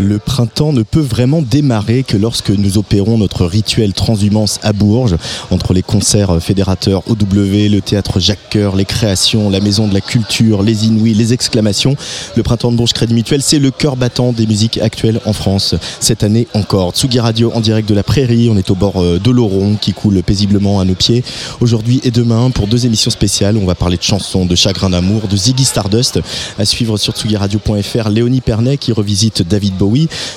Le printemps ne peut vraiment démarrer que lorsque nous opérons notre rituel transhumance à Bourges, entre les concerts fédérateurs OW, le théâtre Jacques Coeur, les créations, la maison de la culture, les inouïs, les exclamations. Le printemps de Bourges Crédit Mutuel, c'est le cœur battant des musiques actuelles en France. Cette année encore, Tsugi Radio en direct de la prairie, on est au bord euh, de l'Oron qui coule paisiblement à nos pieds. Aujourd'hui et demain, pour deux émissions spéciales, on va parler de chansons, de chagrin d'amour, de Ziggy Stardust, à suivre sur tsugiradio.fr, Léonie Pernet qui revisite David Bowie,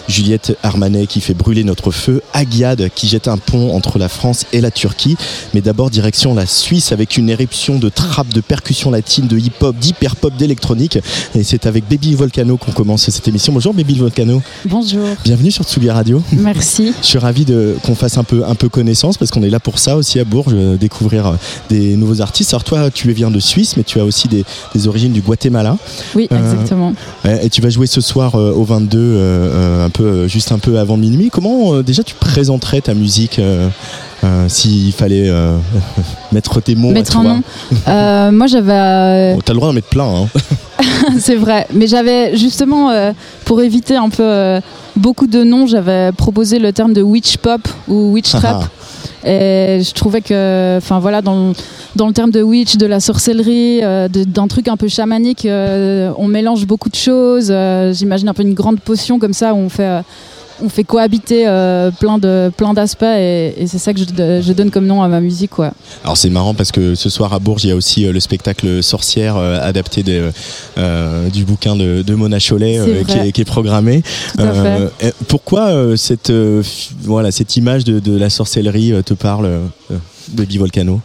Juliette Armanet qui fait brûler notre feu, Agiad qui jette un pont entre la France et la Turquie. Mais d'abord direction la Suisse avec une éruption de trappes, de percussions latines, de hip-hop, d'hyper-pop, d'électronique. Et c'est avec Baby Volcano qu'on commence cette émission. Bonjour Baby Volcano. Bonjour. Bienvenue sur Tsugi Radio. Merci. Je suis ravi qu'on fasse un peu, un peu connaissance parce qu'on est là pour ça aussi à Bourges, euh, découvrir euh, des nouveaux artistes. Alors toi, tu viens de Suisse, mais tu as aussi des, des origines du Guatemala. Oui, Euh, exactement. Et tu vas jouer ce soir euh, au 22, euh, euh, un peu, euh, juste un peu avant minuit. Comment euh, déjà tu présenterais ta musique euh, euh, s'il fallait euh, mettre tes mots Mettre un nom. Euh, moi, j'avais. euh, Bon, T'as le droit d'en mettre plein. Hein. c'est vrai. Mais j'avais justement, euh, pour éviter un peu euh, beaucoup de noms, j'avais proposé le terme de witch pop ou witch trap. Et je trouvais que, enfin voilà, dans, le- dans le terme de witch, de la sorcellerie, euh, d'un truc un peu chamanique, euh, on mélange beaucoup de choses. Euh, J'imagine un peu une grande potion comme ça où on fait, on fait cohabiter euh, plein de plein d'aspects et, et c'est ça que je, je donne comme nom à ma musique, quoi. Alors c'est marrant parce que ce soir à Bourges, il y a aussi euh, le spectacle Sorcière euh, adapté du bouquin de, de Mona euh, qui, est, qui est programmé. Pourquoi cette, voilà, cette image de, de la sorcellerie te parle, Baby Volcano?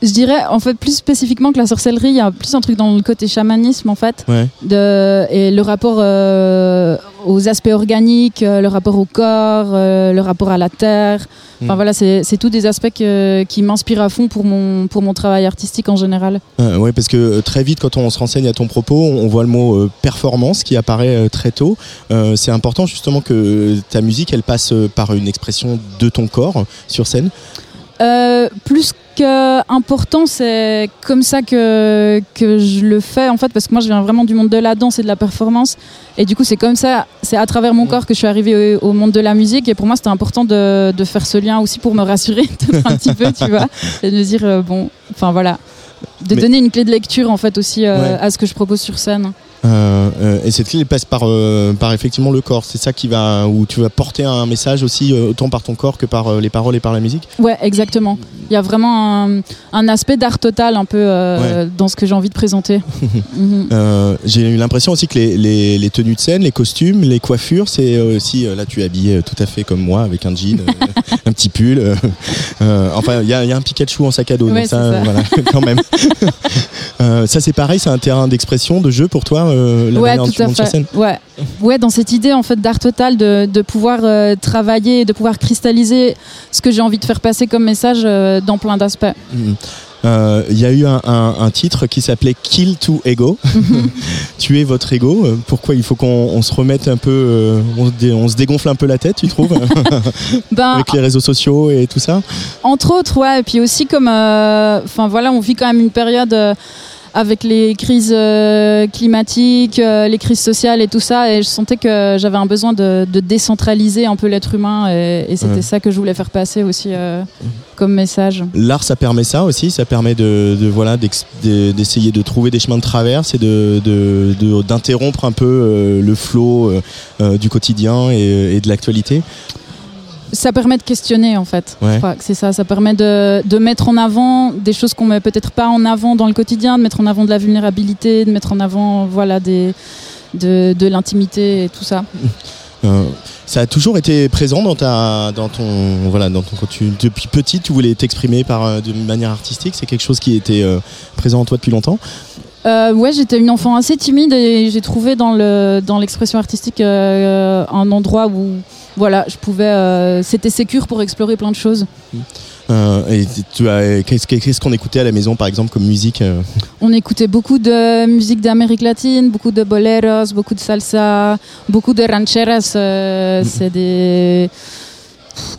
Je dirais en fait plus spécifiquement que la sorcellerie, il y a plus un truc dans le côté chamanisme en fait, Ouais. de, et le rapport euh, aux aspects organiques, euh, le rapport au corps, euh, le rapport à la terre. Enfin Mm. voilà, c'est tous des aspects que- qui m'inspirent à fond pour mon, pour mon travail artistique en général. Euh, ouais, parce que euh, très vite, quand on se renseigne à ton propos, on voit le mot euh, performance qui apparaît très tôt. C'est important justement que ta musique, elle passe par une expression de ton corps sur scène. Euh, plus que important, c'est comme ça que, que je le fais en fait, parce que moi je viens vraiment du monde de la danse et de la performance, et du coup c'est comme ça, c'est à travers mon corps que je suis arrivée au, au monde de la musique, et pour moi c'était important de, de faire ce lien aussi pour me rassurer peut-être un petit peu, tu vois, et de me dire euh, bon, enfin voilà, de Mais- donner une clé de lecture en fait aussi euh, Ouais. à ce que je propose sur scène. Euh, euh, et cette clé elle passe par, euh, par effectivement le corps. C'est ça qui va où tu vas porter un message aussi autant par ton corps que par les paroles et par la musique. Ouais, exactement. Il y a vraiment un, un aspect d'art total un peu dans ce que j'ai envie de présenter. Mhm. J'ai eu l'impression aussi que les, les, les tenues de scène, les costumes, les coiffures, c'est aussi là tu es habillé tout à fait comme moi avec un jean, un petit pull. enfin, il y a, y a un Pikachu en sac à dos, Ouais, donc ça, ça. voilà, quand même. Ça c'est pareil, c'est un terrain d'expression, de jeu pour toi, euh, la ouais, manière dont tout tu à sur scène. Ouais. ouais, dans cette idée en fait d'art total, de, de pouvoir euh, travailler, de pouvoir cristalliser ce que j'ai envie de faire passer comme message euh, dans plein d'aspects. Mhm. Euh, Il y a eu un, un- un titre qui s'appelait Kill to Ego. Tuer votre ego. Pourquoi il faut qu'on on se remette un peu, euh, on, se dé- on se dégonfle un peu la tête, tu trouves, Ben, avec les réseaux sociaux et tout ça? Entre autres, ouais. Et puis aussi comme, euh, enfin voilà, on vit quand même une période avec les crises euh, climatiques, euh, les crises sociales et tout ça, et je sentais que j'avais un besoin de, de décentraliser un peu l'être humain, et, et c'était Ouais. ça que je voulais faire passer aussi euh, comme message. L'art, ça permet ça aussi. Ça permet de, de, voilà d'essayer de trouver des chemins de traverse et de d'interrompre un peu euh, le flot euh, du quotidien et, et de l'actualité. Ça permet de questionner en fait. Ouais. Je crois que c'est ça. Ça permet de, de mettre en avant des choses qu'on met peut-être pas en avant dans le quotidien, de mettre en avant de la vulnérabilité, de mettre en avant voilà des de, de l'intimité et tout ça. Euh, ça a toujours été présent dans ta, dans ton, voilà, dans ton, quand tu, depuis petit, tu voulais t'exprimer par euh, de manière artistique. C'est quelque chose qui était euh, présent en toi depuis longtemps? Euh, ouais, j'étais une enfant assez timide et j'ai trouvé dans le dans l'expression artistique un endroit où voilà, je pouvais. euh, C'était sécure pour explorer plein de choses. Euh, et tu as, qu'est-ce, qu'est-ce qu'on écoutait à la maison, par exemple, comme musique euh On écoutait beaucoup de musique d'Amérique latine, beaucoup de boleros, beaucoup de salsa, beaucoup de rancheras. euh, C'est des.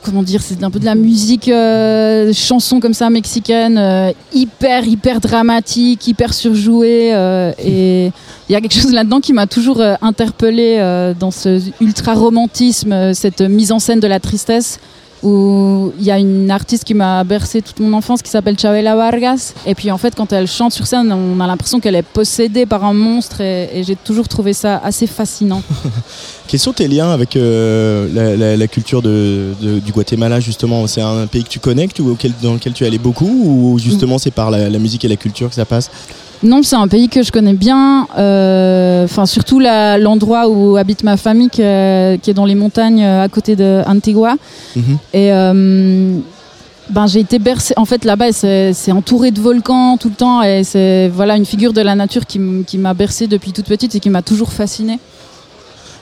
Comment dire C'est un peu de la musique, euh, chanson comme ça mexicaine, euh, hyper, hyper dramatique, hyper surjouée. euh, et il y a quelque chose là-dedans qui m'a toujours interpellée dans ce ultra-romantisme, cette mise en scène de la tristesse où il y a une artiste qui m'a bercé toute mon enfance qui s'appelle Chabela Vargas. Et puis en fait, quand elle chante sur scène, on a l'impression qu'elle est possédée par un monstre et, et j'ai toujours trouvé ça assez fascinant. Quels sont tes liens avec euh, la, la- la culture de, de- du Guatemala, justement? C'est un pays que tu tu- auquel, dans lequel tu es allé beaucoup, ou justement c'est par la, la musique et la culture que ça passe? Non, c'est un pays que je connais bien. euh, Enfin, surtout l'endroit où habite ma famille, qui est, qui est dans les montagnes euh, à côté de Antigua. Mhm. Et euh, ben, j'ai été bercée. En fait, là-bas, c'est entouré de volcans tout le temps. Et c'est voilà, une figure de la nature qui, m'a bercée depuis toute petite et qui m'a toujours fascinée.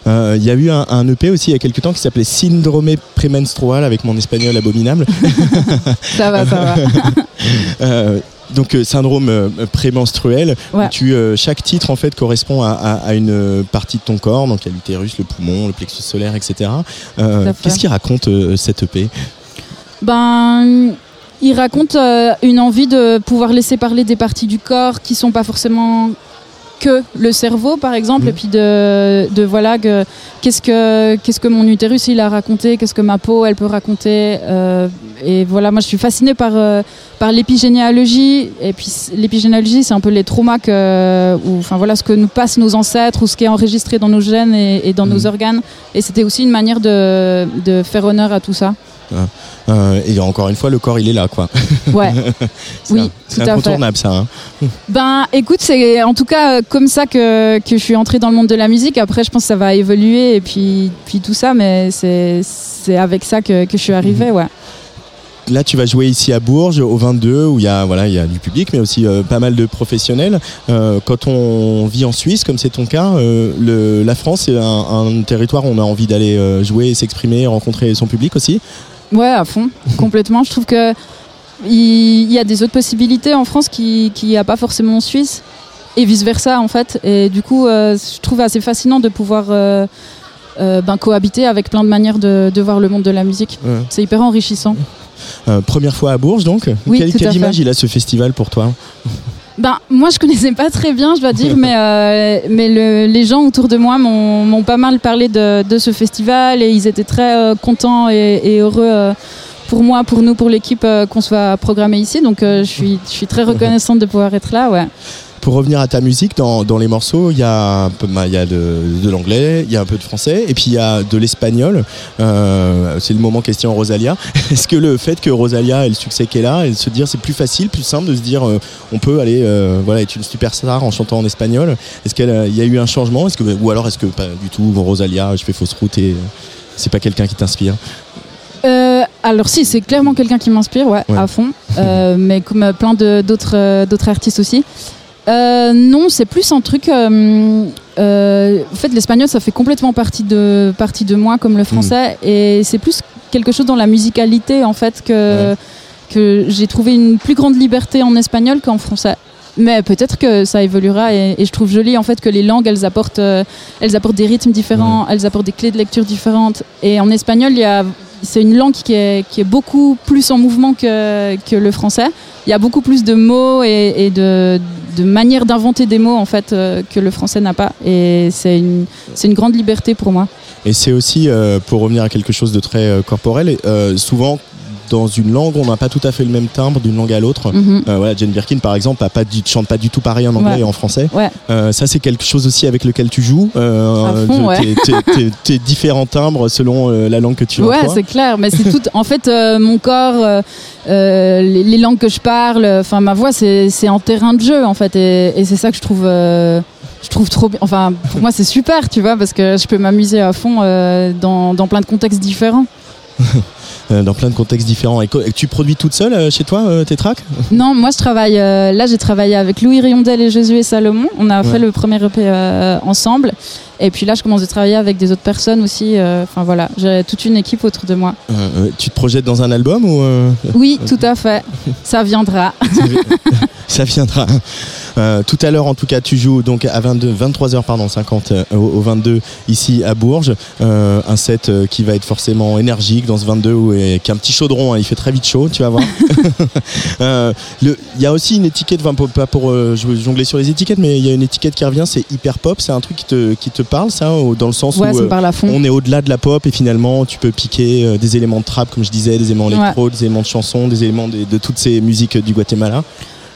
Euh, Il y a eu un, un EP aussi il y a quelques temps qui s'appelait Syndrome prémenstrual avec mon espagnol abominable. Ça va, ça va. Donc euh, syndrome euh, prémenstruel. Ouais. Tu, euh, chaque titre en fait correspond à, à- à une partie de ton corps, donc il y a l'utérus, le poumon, le plexus solaire, etc. Qu'est-ce qui raconte cette EP Ben, il raconte une envie de pouvoir laisser parler des parties du corps qui sont pas forcément que le cerveau, par exemple, et puis de, de voilà que qu'est-ce que qu'est-ce que mon utérus il a raconté, qu'est-ce que ma peau elle peut raconter, euh, et voilà, moi je suis fascinée par euh, par l'épigénéalogie, et puis l'épigénéalogie c'est un peu les traumas que, ou enfin voilà ce que nous passent nos ancêtres ou ce qui est enregistré dans nos gènes et, et dans nos organes, et c'était aussi une manière de de faire honneur à tout ça. Euh, Et encore une fois, le corps il est là, quoi. Ouais. Oui, C'est incontournable, ça. hein. Ben, écoute, c'est en tout cas euh, comme ça que, que je suis entrée dans le monde de la musique. Après, je pense que ça va évoluer et puis, puis tout ça, mais c'est avec ça que, que je suis arrivée, ouais. Là, tu vas jouer ici à Bourges, au 22, où il y a, voilà, il y a du public, mais aussi euh, pas mal de professionnels. Euh, quand on vit en Suisse, comme c'est ton cas, euh, le, la France, c'est un, un territoire où on a envie d'aller euh, jouer, s'exprimer, rencontrer son public aussi. Ouais, à fond, complètement. Je trouve que il y, a des autres possibilités en France qui qu'il n'y a pas forcément en Suisse et vice versa en fait. Et du coup, euh, je trouve assez fascinant de pouvoir euh, euh, ben, cohabiter avec plein de manières de, de voir le monde de la musique. Ouais. C'est hyper enrichissant. Première fois à Bourges, donc. Oui, quelle quelle image il a ce festival pour toi? Ben, moi, je connaissais pas très bien, je dois dire, mais, euh, mais le- les gens autour de moi m'ont m'ont pas mal parlé de, de ce festival et ils étaient très euh, contents et, et heureux euh, pour moi, pour nous, pour l'équipe euh, qu'on soit programmé ici. Donc, euh, je suis, je suis très reconnaissante de pouvoir être là, ouais. Pour revenir à ta musique, dans, dans les morceaux, il y a, un peu- il y a de, de l'anglais, il y a un peu de français, et puis il y a de l'espagnol. Euh, c'est le moment question Rosalia. Est-ce que le fait que Rosalia ait le succès qu'elle a, et de se dire c'est plus facile, plus simple de se dire euh, on peut aller euh, voilà, être une superstar en chantant en espagnol? Est-ce qu'il y a eu un changement? Est-ce que, Ou alors est-ce que pas du tout, Rosalia, je fais fausse route et c'est pas quelqu'un qui t'inspire? Alors si, c'est clairement quelqu'un qui m'inspire, ouais, Ouais. à fond. Euh, mais comme euh, plein de- d'autres euh, d'autres artistes aussi. Euh, non, c'est plus un truc. euh, euh, en fait, l'espagnol, ça fait complètement partie de partie de moi, comme le français, et c'est plus quelque chose dans la musicalité en fait que Ouais. que j'ai trouvé une plus grande liberté en espagnol qu'en français. Mais peut-être que ça évoluera et, et je trouve joli en fait que les langues elles apportent elles apportent des rythmes différents, elles apportent des clés de lecture différentes. Et en espagnol, il y a c'est une langue qui est, beaucoup plus en mouvement que, le français. Il y a beaucoup plus de mots et, de, manières d'inventer des mots en fait euh, que le français n'a pas. Et c'est une, grande liberté pour moi. Et c'est aussi, euh, pour revenir à quelque chose de très euh, corporel, souvent dans une langue, on n'a pas tout à fait le même timbre d'une langue à l'autre. Mhm. Euh, voilà, Jane Birkin, par exemple, a pas du, chante pas du tout pareil en anglais Ouais. et en français. Ouais. Euh, ça, c'est quelque chose aussi avec lequel tu joues. Euh, fond, ouais. différents timbres selon euh, la langue que tu Ouais, emploies. c'est clair. Mais c'est tout. En fait, mon corps, les, les langues que je parle, enfin ma voix, c'est en terrain de jeu en fait, et, et c'est ça que je trouve. je trouve trop bien. Enfin, pour moi, c'est super, tu vois, parce que je peux m'amuser à fond euh, dans, dans plein de contextes différents. Euh, dans plein de contextes différents. Et, tu produis toute seule euh, chez toi euh, tes tracks Non, moi, je travaille. là, j'ai travaillé avec Louis Riondel et Jésus et Salomon. On a Ouais. fait le premier EP ensemble. Et puis là, je commence à travailler avec des autres personnes aussi. Enfin voilà, j'ai toute une équipe autour de moi. Tu te projettes dans un album ou Oui, tout à fait. Ça viendra. ça viendra Euh, tout à l'heure, en tout cas, tu joues donc à 22, 23h pardon, 50 euh, au, au 22 ici à Bourges. Euh, un set qui va être forcément énergique dans ce 22 où et, qui a un petit chaudron. hein, il fait très vite chaud, tu vas voir. Euh, Il y a aussi une étiquette, enfin, pour- pas pour euh, jongler sur les étiquettes, mais il y a une étiquette qui revient, c'est hyper pop. C'est un truc qui te, qui te parle, ça, dans le sens Ouais, où euh, on est au-delà de la pop et finalement tu peux piquer euh, des éléments de trap, comme je disais, des éléments Ouais. électro, des éléments de chansons, des éléments de, de toutes ces musiques du Guatemala.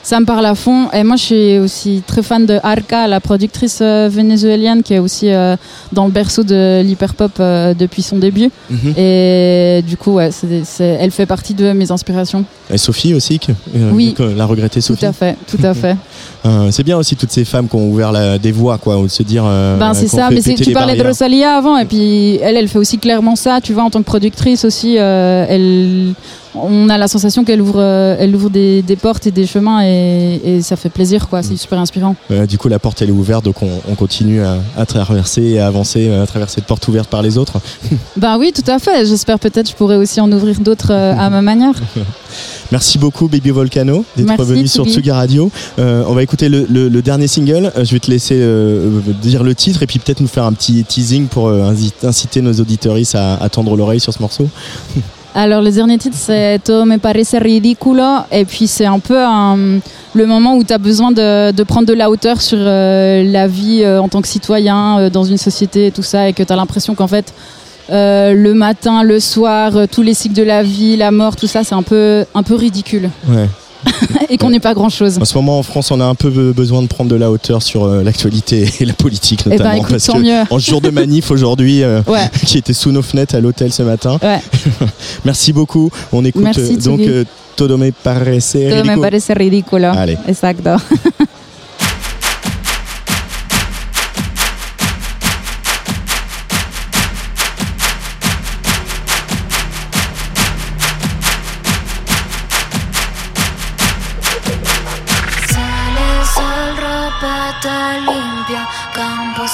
Ça me parle à fond. Et moi, je suis aussi très fan de Arca, la productrice euh, vénézuélienne qui est aussi euh, dans le berceau de l'hyperpop euh, depuis son début. Mhm. Et du coup, ouais, elle fait partie de mes inspirations. Et Sophie aussi, que, Oui. que la regrettée Sophie. Tout à fait, tout à fait. Euh, c'est bien aussi toutes ces femmes qui ont ouvert la- des voies, quoi, ou de se dire. euh, ben c'est ça. Mais tu parlais de. Rosalia avant, et puis elle, elle fait aussi clairement ça. Tu vois, en tant que productrice aussi, euh, elle, on a la sensation qu'elle ouvre, elle ouvre des, des portes et des chemins, et, et ça fait plaisir, quoi. Mm. C'est super inspirant. Du coup, la porte elle est ouverte, donc on, on continue à, à traverser et à avancer à travers cette porte ouverte par les autres. Ben oui, tout à fait. J'espère peut-être je pourrais aussi en ouvrir d'autres à ma manière. Merci beaucoup, Baby Volcano, d'être revenu sur. Tsugi Radio. On va écouter le, le- le dernier single. Euh, je vais te laisser euh, dire le titre et puis peut-être nous faire un petit teasing pour euh, inciter nos auditeuristes à, à tendre l'oreille sur ce morceau. Alors, le dernier titre, c'est Todo me parece ridículo. Et puis, c'est un peu un- le moment où tu as besoin de, de prendre de la hauteur sur euh, la vie euh, en tant que citoyen euh, dans une société et tout ça. Et que tu as l'impression qu'en fait, le matin, le soir, tous les cycles de la vie, la mort, tout ça, c'est un peu, un peu ridicule. Ouais. Et qu'on n'est pas grand-chose. En ce moment, en France, on a un peu be- besoin de prendre de la hauteur sur euh, l'actualité et la politique Eh notamment. ben, écoute, parce que mieux. en jour de manif aujourd'hui, euh, Ouais, qui était sous nos fenêtres à l'hôtel ce matin. ouais. Merci beaucoup. On écoute Merci, euh, donc Todo me parece Todo me ridículo. parece ridículo. Allez. Exacto.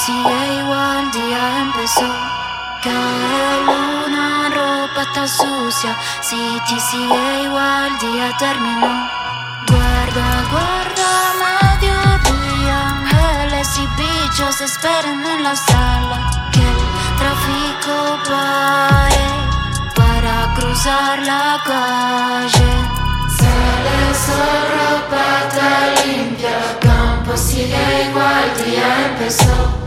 campo sigue igual, día empezó. Cae luna, ropa está sucia, City sigue igual, día terminó. Guarda, guarda, mediodía, ángeles y bichos esperan en la sala. Que el tráfico pare para cruzar la calle. Sale el sol, ropa limpia, campo sigue igual, día empezó.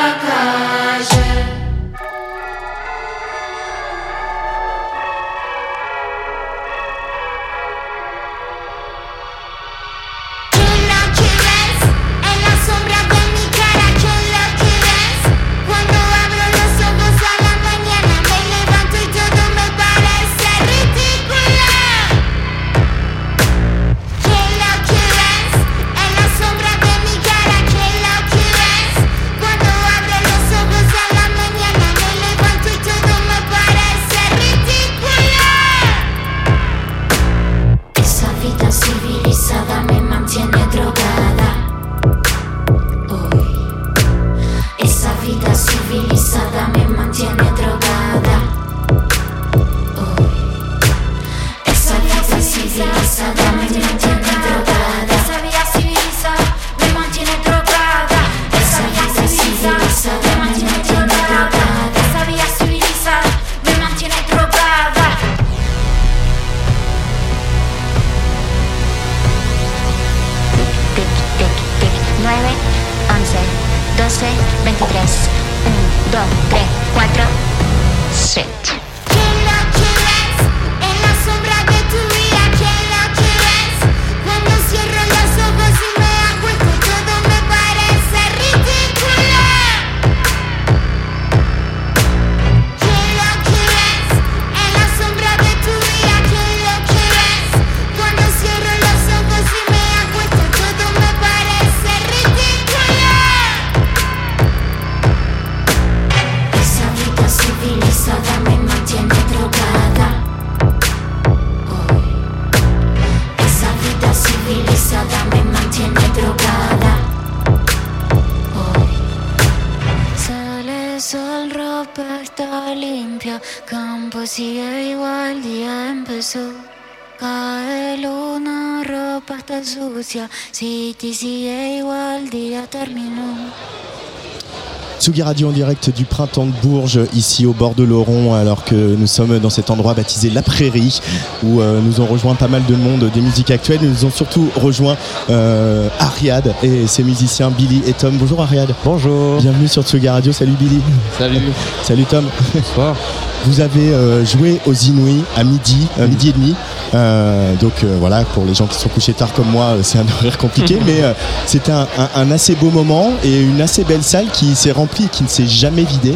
Radio en direct du printemps de Bourges, ici au bord de l'Oron, alors que nous sommes dans cet endroit baptisé La Prairie, où euh, nous ont rejoint pas mal de monde des musiques actuelles. Nous ont surtout rejoint euh, Ariad et ses musiciens Billy et Tom. Bonjour Ariad. Bonjour. Bienvenue sur Tsugi Radio. Salut Billy. Salut. Salut Tom. Bonsoir. Vous avez euh, joué aux Inouïs à midi, euh, midi et demi. Euh, donc euh, voilà, pour les gens qui sont couchés tard comme moi, c'est un horaire compliqué, mais euh, c'était un, un- un assez beau moment et une assez belle salle qui s'est remplie et qui ne s'est jamais vidée.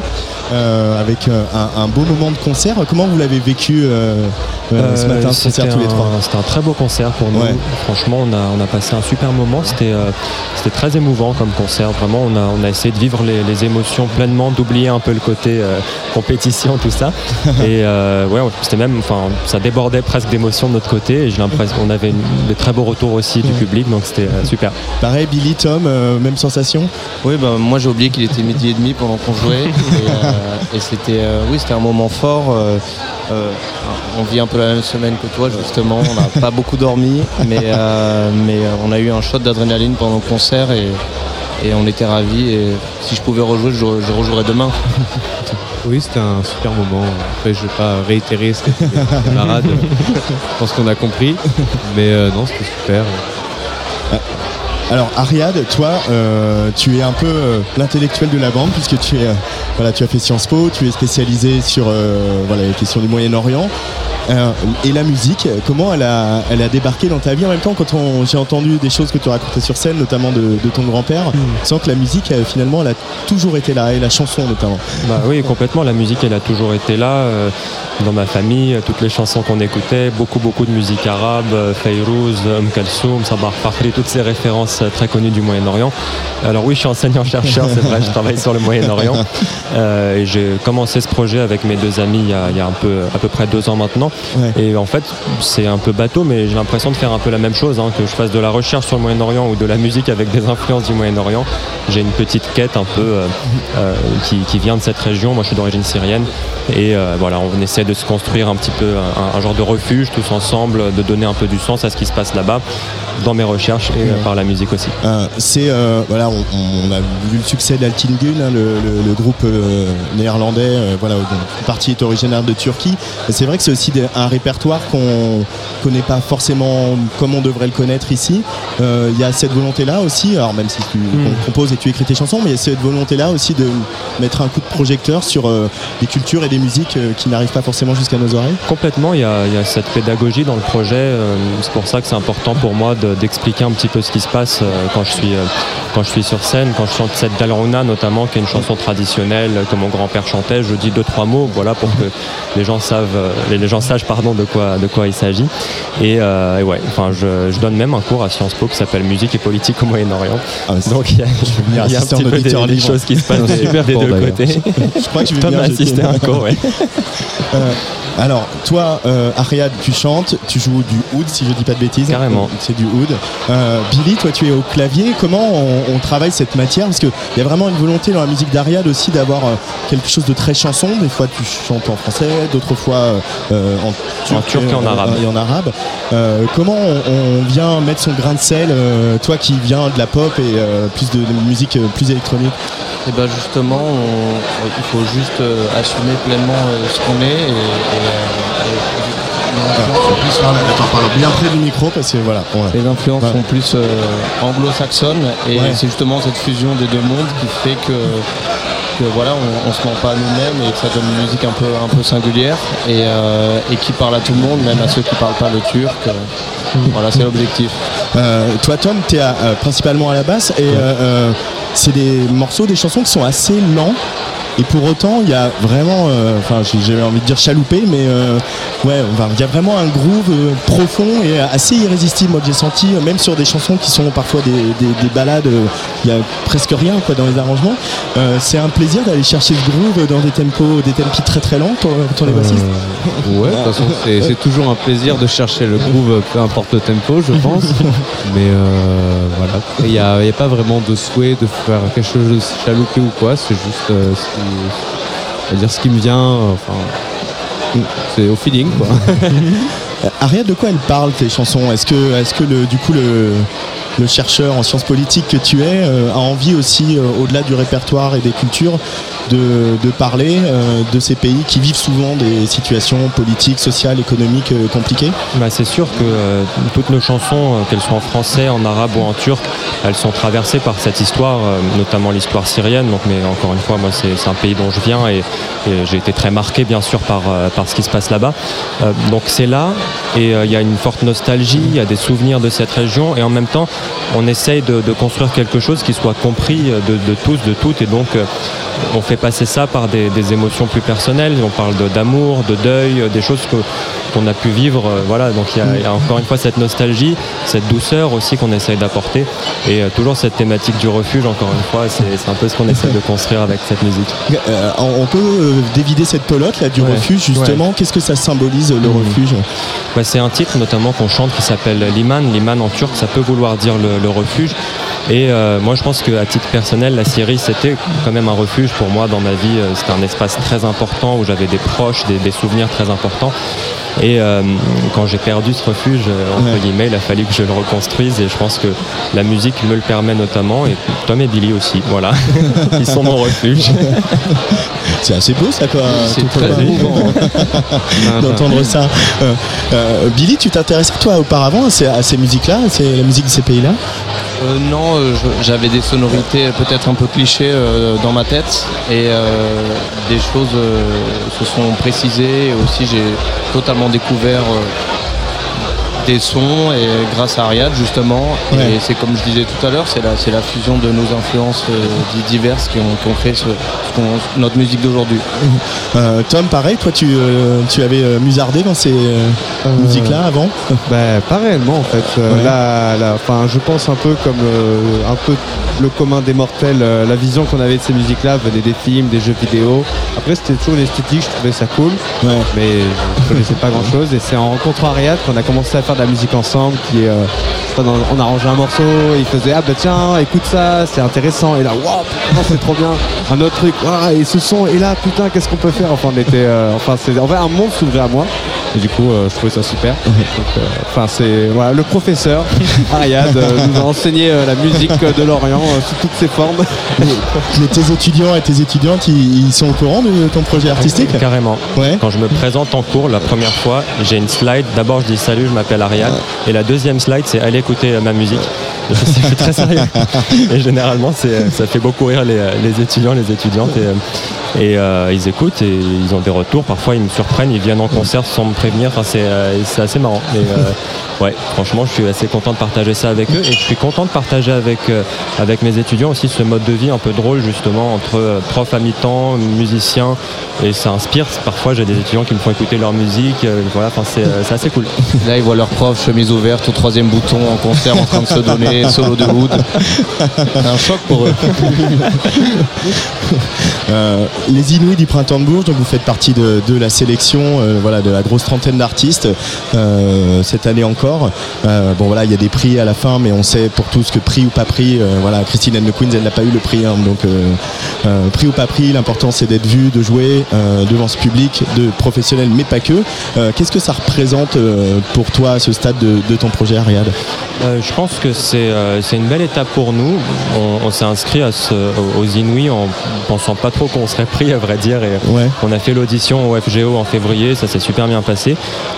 Euh, avec euh, un, un beau moment de concert. Comment vous l'avez vécu euh, euh, ce matin, ce concert c'était tous les un- trois? C'était un très beau concert pour nous. Ouais. Franchement, on a, on a passé un super moment. C'était euh, c'était très émouvant comme concert. Vraiment, on a, on a essayé de vivre les, les émotions pleinement, d'oublier un peu le côté euh, compétition, tout ça. et euh, ouais, c'était même, enfin, ça débordait presque d'émotions de notre côté. Et j'ai l'impression qu'on avait une- des très beaux retours aussi du public, donc c'était euh, super. Pareil, Billy, Tom, euh, même sensation? Oui, bah, moi j'ai oublié qu'il était midi et demi pendant qu'on jouait. Et, euh, et c'était euh, oui, c'était un moment fort. euh, euh, on vit un peu la même semaine que toi, justement. On n'a pas beaucoup dormi, mais, euh, mais euh, on a eu un shot d'adrénaline pendant le concert et, et on était ravis. Et si je pouvais rejouer, je, je rejouerais demain. Oui, c'était un super moment. Après, je vais pas réitérer ce que camarades. je pense qu'on a compris. Mais euh, non, c'était super. Alors Ariad, toi, euh, tu es un peu euh, l'intellectuel de la bande puisque tu es, euh, voilà, tu as fait Sciences Po, tu es spécialisé sur voilà, les questions du Moyen-Orient. Et la musique, comment elle a, elle a débarqué dans ta vie en même temps quand j'ai entendu des choses que tu racontais sur scène, notamment de, de ton grand-père, sans que la musique, finalement, elle a toujours été là, et la chanson notamment. Bah oui, complètement. La musique, elle a toujours été là. dans ma famille, toutes les chansons qu'on écoutait, beaucoup, beaucoup de musique arabe, Fayrouz, Umm Kalsoum, Sabah Fakhri, toutes ces références euh, très connues du Moyen-Orient. Alors oui, je suis enseignant-chercheur, c'est vrai, je travaille sur le Moyen-Orient. Euh, et j'ai commencé ce projet avec mes deux amis il y a, il y a un peu, à peu près deux ans maintenant. Ouais. Et en fait, c'est un peu bateau, mais j'ai l'impression de faire un peu la même chose, hein, que je fasse de la recherche sur le Moyen-Orient ou de la musique avec des influences du Moyen-Orient. J'ai une petite quête un peu euh, euh, qui, qui vient de cette région. Moi, je suis d'origine syrienne. Et voilà, on essaie de se construire un petit peu un, un genre de refuge tous ensemble, de donner un peu du sens à ce qui se passe là-bas, dans mes recherches et euh, par la musique aussi. Euh, c'est euh, voilà, on, on a vu le succès d'Altingun, hein, le, le- le groupe euh, néerlandais, euh, voilà, dont une partie est originaire de Turquie. Et C'est vrai que c'est aussi des- un répertoire qu'on connaît pas forcément comme on devrait le connaître ici. Euh, Il y a cette volonté-là aussi, alors même si tu on composes et tu écris tes chansons, mais il y a cette volonté-là aussi de mettre un coup de projecteur sur euh, des cultures et des musiques euh, qui n'arrivent pas forcément jusqu'à nos oreilles. Complètement, il y, y a cette pédagogie dans le projet. euh, c'est pour ça que c'est important pour moi de- d'expliquer un petit peu ce qui se passe euh, quand, je suis, euh, quand je suis sur scène, quand je chante cette Dalruna notamment, qui est une chanson traditionnelle que mon grand-père chantait. Je dis deux trois mots, voilà, pour que les gens savent, euh, les, gens sachent pardon de quoi de quoi il s'agit. Et, euh, et ouais, enfin, je, je donne même un cours à Sciences Po qui s'appelle Musique et politique au Moyen-Orient. Ah, Donc il y a, il y a un assister petit peu des, choses qui se passent des, super des deux côtés. Je crois que je vais bien a jeter- assisté à un cours, ouais. Euh, alors, toi, euh, Ariad, tu chantes, tu joues du oud, si je dis pas de bêtises. Carrément. C'est du oud. Euh, Billy, toi, tu es au clavier. Comment on, on travaille cette matière? Parce qu'il y a vraiment une volonté dans la musique d'Ariad aussi d'avoir euh, quelque chose de très chanson. Des fois, tu chantes en français, d'autres fois euh, en turc, En turc et en euh, arabe. et en arabe. Euh, comment on, on vient mettre son grain de sel, euh, toi qui viens de la pop et euh, plus de, de musique euh, plus électronique? Et ben justement, on- il faut juste euh, assumer pleinement euh, ce qu'on est et, et, euh, parle bien près du micro parce que voilà. Les influences sont plus euh, anglo-saxonnes et Ouais. c'est justement cette fusion des deux mondes qui fait que, que voilà, on, on se ment pas à nous-mêmes et que ça donne une musique un peu, un peu singulière et, euh, et qui parle à tout le monde, même à ceux qui parlent pas le turc. Euh, Voilà, c'est l'objectif. Euh, toi Tom, tu es principalement à la basse et euh, euh, c'est des morceaux, des chansons qui sont assez lents. Et pour autant, il y a vraiment, euh, enfin, j'ai- j'avais envie de dire chaloupé, mais euh, ouais, il y a vraiment un groove euh, profond et assez irrésistible. Moi, j'ai senti, euh, même sur des chansons qui sont parfois des, des- des balades, euh, il y a presque rien quoi dans les arrangements. Euh, c'est un plaisir d'aller chercher ce groove dans des tempos, des tempis très très lents quand, quand on est bassiste. Euh, ouais, de toute façon, c'est toujours un plaisir de chercher le groove, peu importe le tempo, je pense. Mais euh, voilà, il n'y a, a pas vraiment de souhait de faire quelque chose de chaloupé ou quoi, c'est juste qui, c'est-à-dire ce qui me vient. Enfin, C'est au feeling quoi. Ariel, de quoi elle parle tes chansons? Est-ce que, est-ce que le, du coup le, le chercheur en sciences politiques que tu es euh, a envie aussi, euh, au-delà du répertoire et des cultures, de, parler euh, de ces pays qui vivent souvent des situations politiques, sociales, économiques compliquées Bah, c'est sûr que toutes nos chansons, qu'elles soient en français, en arabe ou en turc, elles sont traversées par cette histoire, notamment l'histoire syrienne. Donc, mais encore une fois, moi, c'est un pays dont je viens et, j'ai été très marqué, bien sûr, par, ce qui se passe là-bas. Donc, c'est là et il y a une forte nostalgie, il y a des souvenirs de cette région et en même temps, on essaye de, de construire quelque chose qui soit compris euh, de, de tous, de toutes et donc euh, on fait passer ça par des, des émotions plus personnelles. On parle d'amour, de, deuil, euh, des choses que qu'on a pu vivre. Voilà, donc il y, a- il y a encore une fois cette nostalgie, cette douceur aussi qu'on essaye d'apporter et toujours cette thématique du refuge. Encore une fois, c'est un peu ce qu'on essaie de construire avec cette musique. Euh, on peut dévider cette pelote là du Ouais. refuge justement. Qu'est-ce que ça symbolise le Mhm. refuge? Bah, c'est un titre notamment qu'on chante qui s'appelle Liman. Liman en turc, ça peut vouloir dire le, le refuge. Et euh, moi, je pense qu'à titre personnel, la Syrie, c'était quand même un refuge pour moi dans ma vie. Euh, C'était un espace très important où j'avais des proches, des, des souvenirs très importants. Et euh, quand j'ai perdu ce refuge, entre Ouais. guillemets, il a fallu que je le reconstruise. Et je pense que la musique me le permet notamment. Et Tom et Billy aussi, voilà. Ils sont mon refuge. C'est assez beau ça quoi. C'est tout très émouvant. d'entendre ça. Euh, euh, Billy, tu t'intéressais toi auparavant à ces, à ces musiques-là, à ces- la musique de ces pays-là? Euh, non, j'avais des sonorités peut-être un peu clichés euh, dans ma tête et euh, des choses euh, se sont précisées et aussi j'ai totalement découvert euh, des sons et grâce à Ariad justement Ouais. et c'est comme je disais tout à l'heure c'est la, c'est la fusion de nos influences euh, di- diverses qui ont, qui ont créé ce- ce qu'on- notre musique d'aujourd'hui. Euh, Tom, pareil, toi tu, euh, tu avais euh, musardé dans ces euh, musiques-là avant Bah, pas réellement en fait. Euh, Ouais. là, là, enfin, je pense un peu comme euh, un peu le commun des mortels. euh, la vision qu'on avait de ces musiques-là venait des films, des jeux vidéo. Après, c'était toujours l'esthétique, je trouvais ça cool, Ouais. mais je connaissais pas grand-chose. Et c'est en rencontrant Ariad qu'on a commencé à faire de la musique ensemble. Qui, est, euh, on arrangeait un morceau, il faisait ah bah tiens, écoute ça, c'est intéressant. Et là, waouh, c'est trop bien. Un autre truc, ah, et ce son, et là, putain, qu'est-ce qu'on peut faire? Enfin, on était, euh, enfin, c'est, en un monde s'ouvrait à moi. Et du coup, euh, je trouvais ça super. Euh, Enfin, c'est voilà, le professeur Ariad euh, nous a enseigné euh, la musique de l'Orient euh, sous toutes ses formes. Mais tes étudiants et tes étudiantes, ils, sont au courant de ton projet artistique? Carrément. Ouais. Quand je me présente en cours la première fois, j'ai une slide. D'abord, je dis salut, je m'appelle Ariane. Et la deuxième slide, c'est allez écouter ma musique. Suis très sérieux. Et généralement, c'est- ça fait beaucoup rire les, les étudiants, les étudiantes. Et, euh, et, euh, ils écoutent et ils ont des retours. Parfois, ils me surprennent, ils viennent en concert sans me prévenir. Enfin, c'est euh, c'est assez marrant. Et, euh, ouais, franchement, je suis assez content de partager ça avec eux. Et je suis content de partager avec, euh, avec mes étudiants aussi ce mode de vie un peu drôle, justement, entre prof à mi-temps, musicien. Et ça inspire. Parfois, j'ai des étudiants qui me font écouter leur musique. euh, voilà, enfin, c'est euh, c'est assez cool. Là ils voient leur prof chemise ouverte au troisième bouton en concert en train de se donner solo de wood. C'est un choc pour eux. Les Inouïs du Printemps de Bourges, donc vous faites partie de, la sélection euh, voilà, de la grosse trentaine d'artistes euh, cette année encore. Euh, bon voilà, il y a des prix à la fin, mais on sait pour tous que prix ou pas prix, voilà, Christine and the Queens, elle n'a pas eu le prix, hein, donc prix ou pas prix, l'important c'est d'être vu, de jouer devant ce public, de professionnels, mais pas que. Qu'est-ce que ça représente pour toi à ce stade de, ton projet, Ariad je pense que c'est une belle étape pour nous. On, s'est inscrit aux Inouïs en pensant pas trop qu'on serait à vrai dire. Et Ouais. on a fait l'audition au FGO en février, ça s'est super bien passé.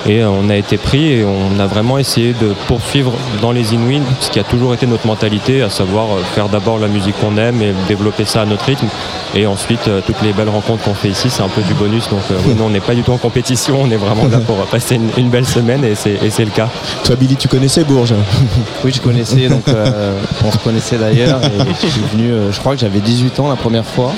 Et euh, on a été pris et on a vraiment essayé de poursuivre dans les Inouïs ce qui a toujours été notre mentalité, à savoir euh, faire d'abord la musique qu'on aime et développer ça à notre rythme. Et ensuite, euh, toutes les belles rencontres qu'on fait ici, c'est un peu du bonus. Donc, euh, oui, nous, on n'est pas du tout en compétition, on est vraiment là pour passer une, une belle semaine et c'est et c'est le cas. Toi, Billy, tu connaissais Bourges Oui, je connaissais, donc euh, on se connaissait d'ailleurs. Et je suis venu, euh, je crois que j'avais 18 ans la première fois.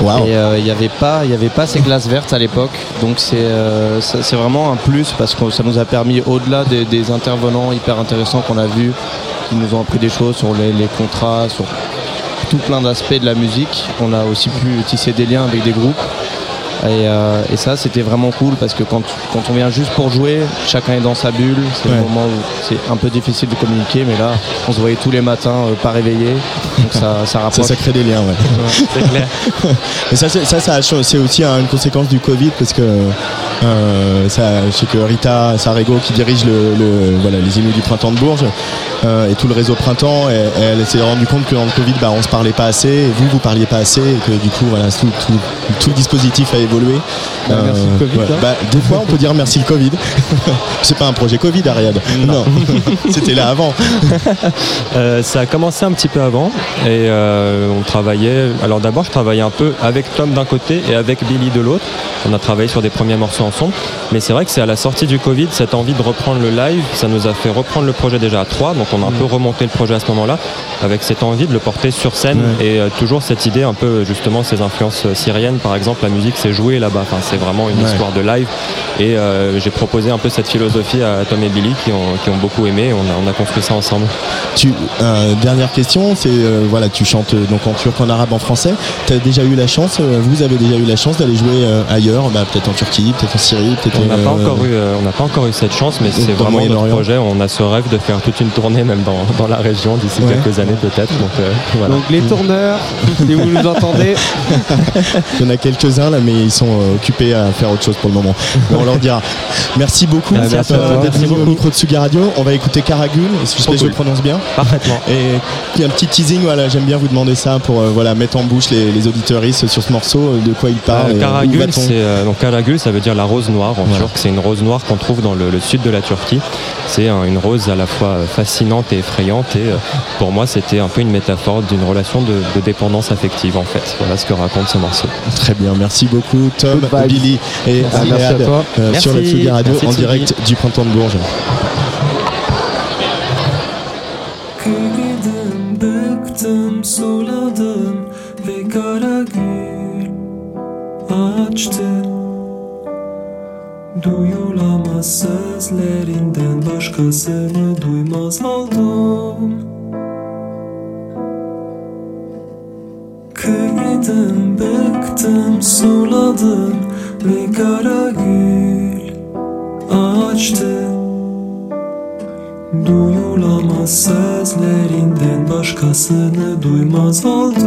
Waouh. Et euh, il n'y avait, pas- y avait pas ces glaces vertes à l'époque. Donc c'est euh, vraiment un plus parce que ça nous a permis, au-delà des, des intervenants hyper intéressants qu'on a vus, qui nous ont appris des choses sur les, les contrats, sur tout plein d'aspects de la musique, on a aussi pu tisser des liens avec des groupes. Et, euh, et ça, c'était vraiment cool parce que quand, quand on vient juste pour jouer, chacun est dans sa bulle. C'est Ouais. le moment où c'est un peu difficile de communiquer, mais là, on se voyait tous les matins, euh, pas réveillés. Donc ça, ça Ça, rapproche. ça crée des liens, ouais. C'est clair. Et ça, c'est- ça, ça a cha- c'est aussi un- une conséquence du Covid parce que euh, ça, je sais que Rita Sarego qui dirige le, le- voilà, les Inuits du printemps de Bourges euh, et tout le réseau printemps, elle, elle s'est rendue compte que dans le Covid, bah, on se parlait pas assez, et vous, vous parliez pas assez, et que du coup, voilà, tout, tout- tout le dispositif a évolué. Euh, Bah, merci le Covid, hein. bah, des fois, on peut dire merci le Covid. c'est pas un projet Covid, Ariad. Non, c'était là avant. Euh, ça a commencé un petit peu avant et euh, on travaillait. Alors d'abord, je travaillais un peu avec Tom d'un côté et avec Billy de l'autre. On a travaillé sur des premiers morceaux ensemble. Mais c'est vrai que c'est à la sortie du Covid, cette envie de reprendre le live, ça nous a fait reprendre le projet déjà à trois. Donc on a un peu remonté le projet à ce moment-là avec cette envie de le porter sur scène et euh, toujours cette idée un peu justement ces influences euh, syriennes par exemple. La musique c'est joué là-bas. Enfin, c'est vraiment une Ouais. histoire de live. Et euh, j'ai proposé un peu cette philosophie à Tom et Billy qui ont, qui ont beaucoup aimé. On a, on a construit ça ensemble. Tu, dernière question, c'est voilà, tu chantes euh, donc en turc, en arabe, en français. Tu as déjà eu la chance, euh, vous avez déjà eu la chance d'aller jouer euh, ailleurs, bah, peut-être en Turquie, peut-être en Syrie, peut-être. On n'a pas euh, encore eu, euh, on n'a pas encore eu cette chance, mais c'est vraiment notre projet. On a ce rêve de faire toute une tournée même dans, dans la région d'ici Ouais. quelques années peut-être. Donc euh, voilà. Donc les tourneurs, si vous nous entendez, Il y en a quelques-uns là, mais ils sont euh, occupés à faire autre chose pour le moment. Mais on leur dira. Merci beaucoup Ah, merci euh, d'être venu au beaucoup. micro de Suga Radio. On va écouter Karagul. J'espère que je le prononce bien. Parfaitement. Et puis un petit teasing, voilà, j'aime bien vous demander ça pour euh, voilà, mettre en bouche les, les auditeuristes sur ce morceau, euh, de quoi il parle. Euh, Karagül, c'est euh, donc Karagül, ça veut dire la rose noire en Voilà. turc. C'est une rose noire qu'on trouve dans le, le sud de la Turquie. C'est un- une rose à la fois fascinante et effrayante. Et euh, pour moi, c'était un peu une métaphore d'une relation de, de dépendance affective en fait. Voilà ce que raconte ce morceau. Très bien, merci beaucoup Tom. Billy et Merci. À toi. euh, Merci. sur la Tsugi Radio Merci, en Tsugi. direct du printemps de Bourges. Bıktım, suladım ve kara gül açtı. Duyulamaz sözlerinden başkasını duymaz oldum. Kıydım, bıktım, suladım ve kara gül açtı. Duyulamaz sözlerinden başkasını duymaz oldum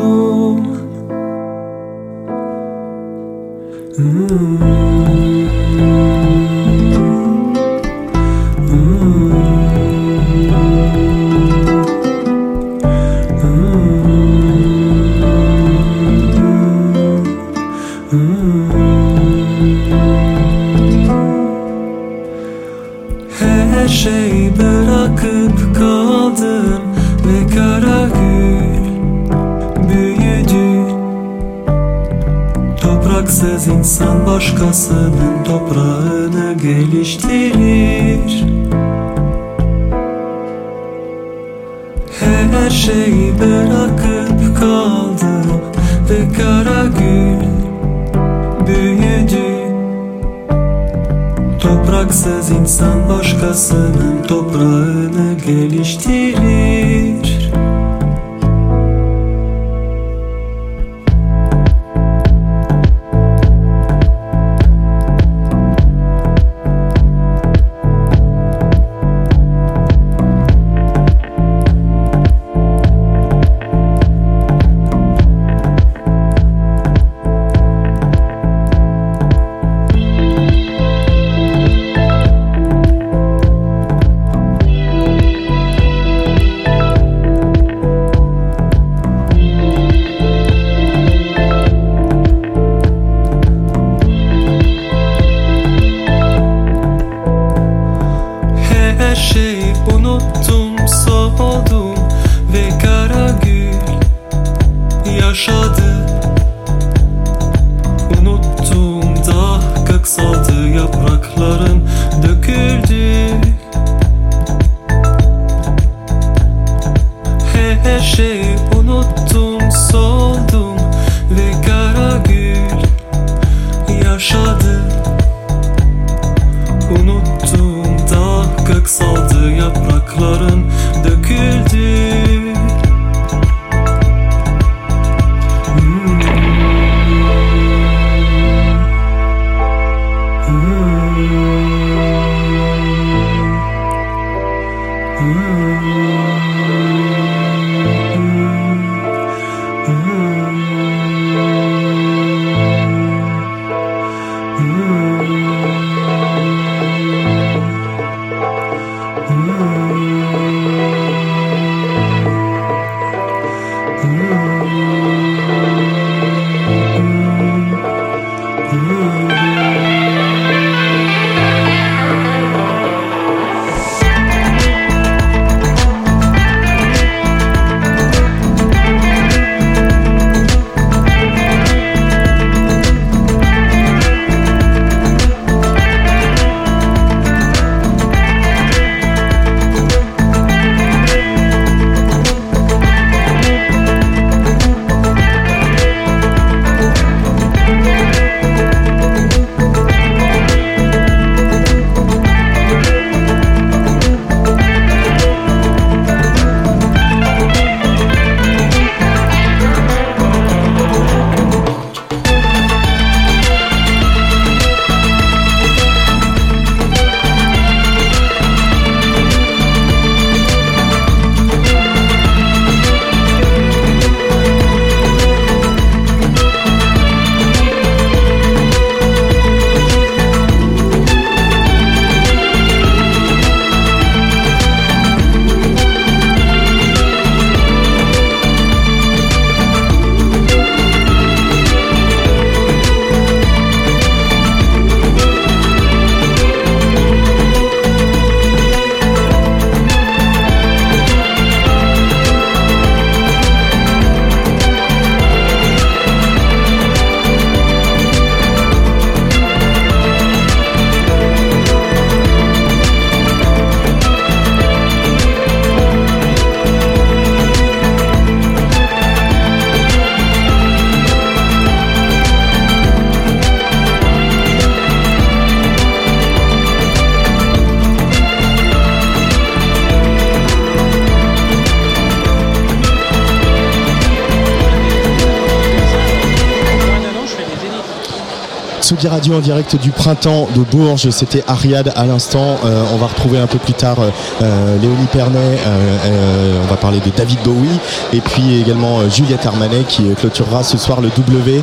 Radio en direct du printemps de Bourges, c'était Ariad à l'instant. Euh, on va retrouver un peu plus tard euh, euh, Léonie Pernet, euh, on va parler de David Bowie et puis également Juliette Armanet qui clôturera ce soir le W.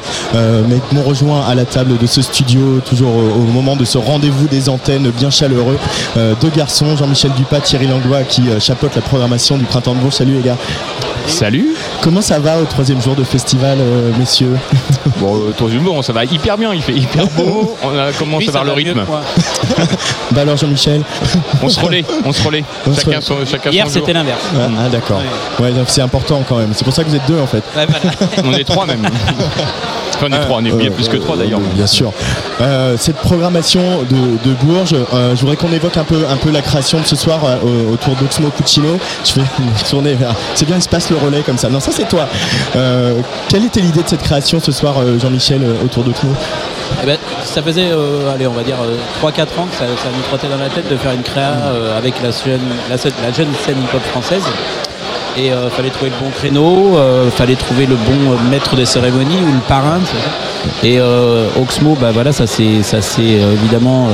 Mais m'ont rejoint à la table de ce studio, toujours au, au moment de ce rendez-vous des antennes bien chaleureux. Deux garçons, Jean-Michel Dupas, Thierry Langlois qui chapeautent la programmation du printemps de Bourges. Salut les gars. Salut. Comment ça va au troisième jour de festival, messieurs? Bon, euh, troisième jour, ça va hyper bien, il fait hyper beau. On a commencé par le rythme. Bah alors Jean-Michel On se relaie, on se relaie. On se Chacun relaie. son, chacun Hier, c'était l'inverse. Ah, ah, d'accord. Ouais, c'est important quand même. C'est pour ça que vous êtes deux en fait. On est trois même. Enfin, on est trois, on est bien plus que trois d'ailleurs. Bien sûr. Euh, cette programmation de, de Bourges, euh, je voudrais qu'on évoque un peu, un peu la création de ce soir euh, au- autour d'Oxmo Puccino. Je vais me tourner vers. C'est bien, il se passe le relais comme ça. Non, ça c'est toi. Euh, quelle était l'idée de cette création ce soir, euh, Jean-Michel, euh, autour d'Oxmo? Eh ben, ça faisait, euh, allez, on va dire, 3-4 ans que ça, ça nous trottait dans la tête de faire une créa euh, avec la jeune, la, la jeune scène hip-hop française. Et euh, fallait trouver le bon créneau, euh, fallait trouver le bon euh, maître de cérémonie ou le parrain. Et euh, Oxmo, bah voilà, ça c'est, ça c'est évidemment,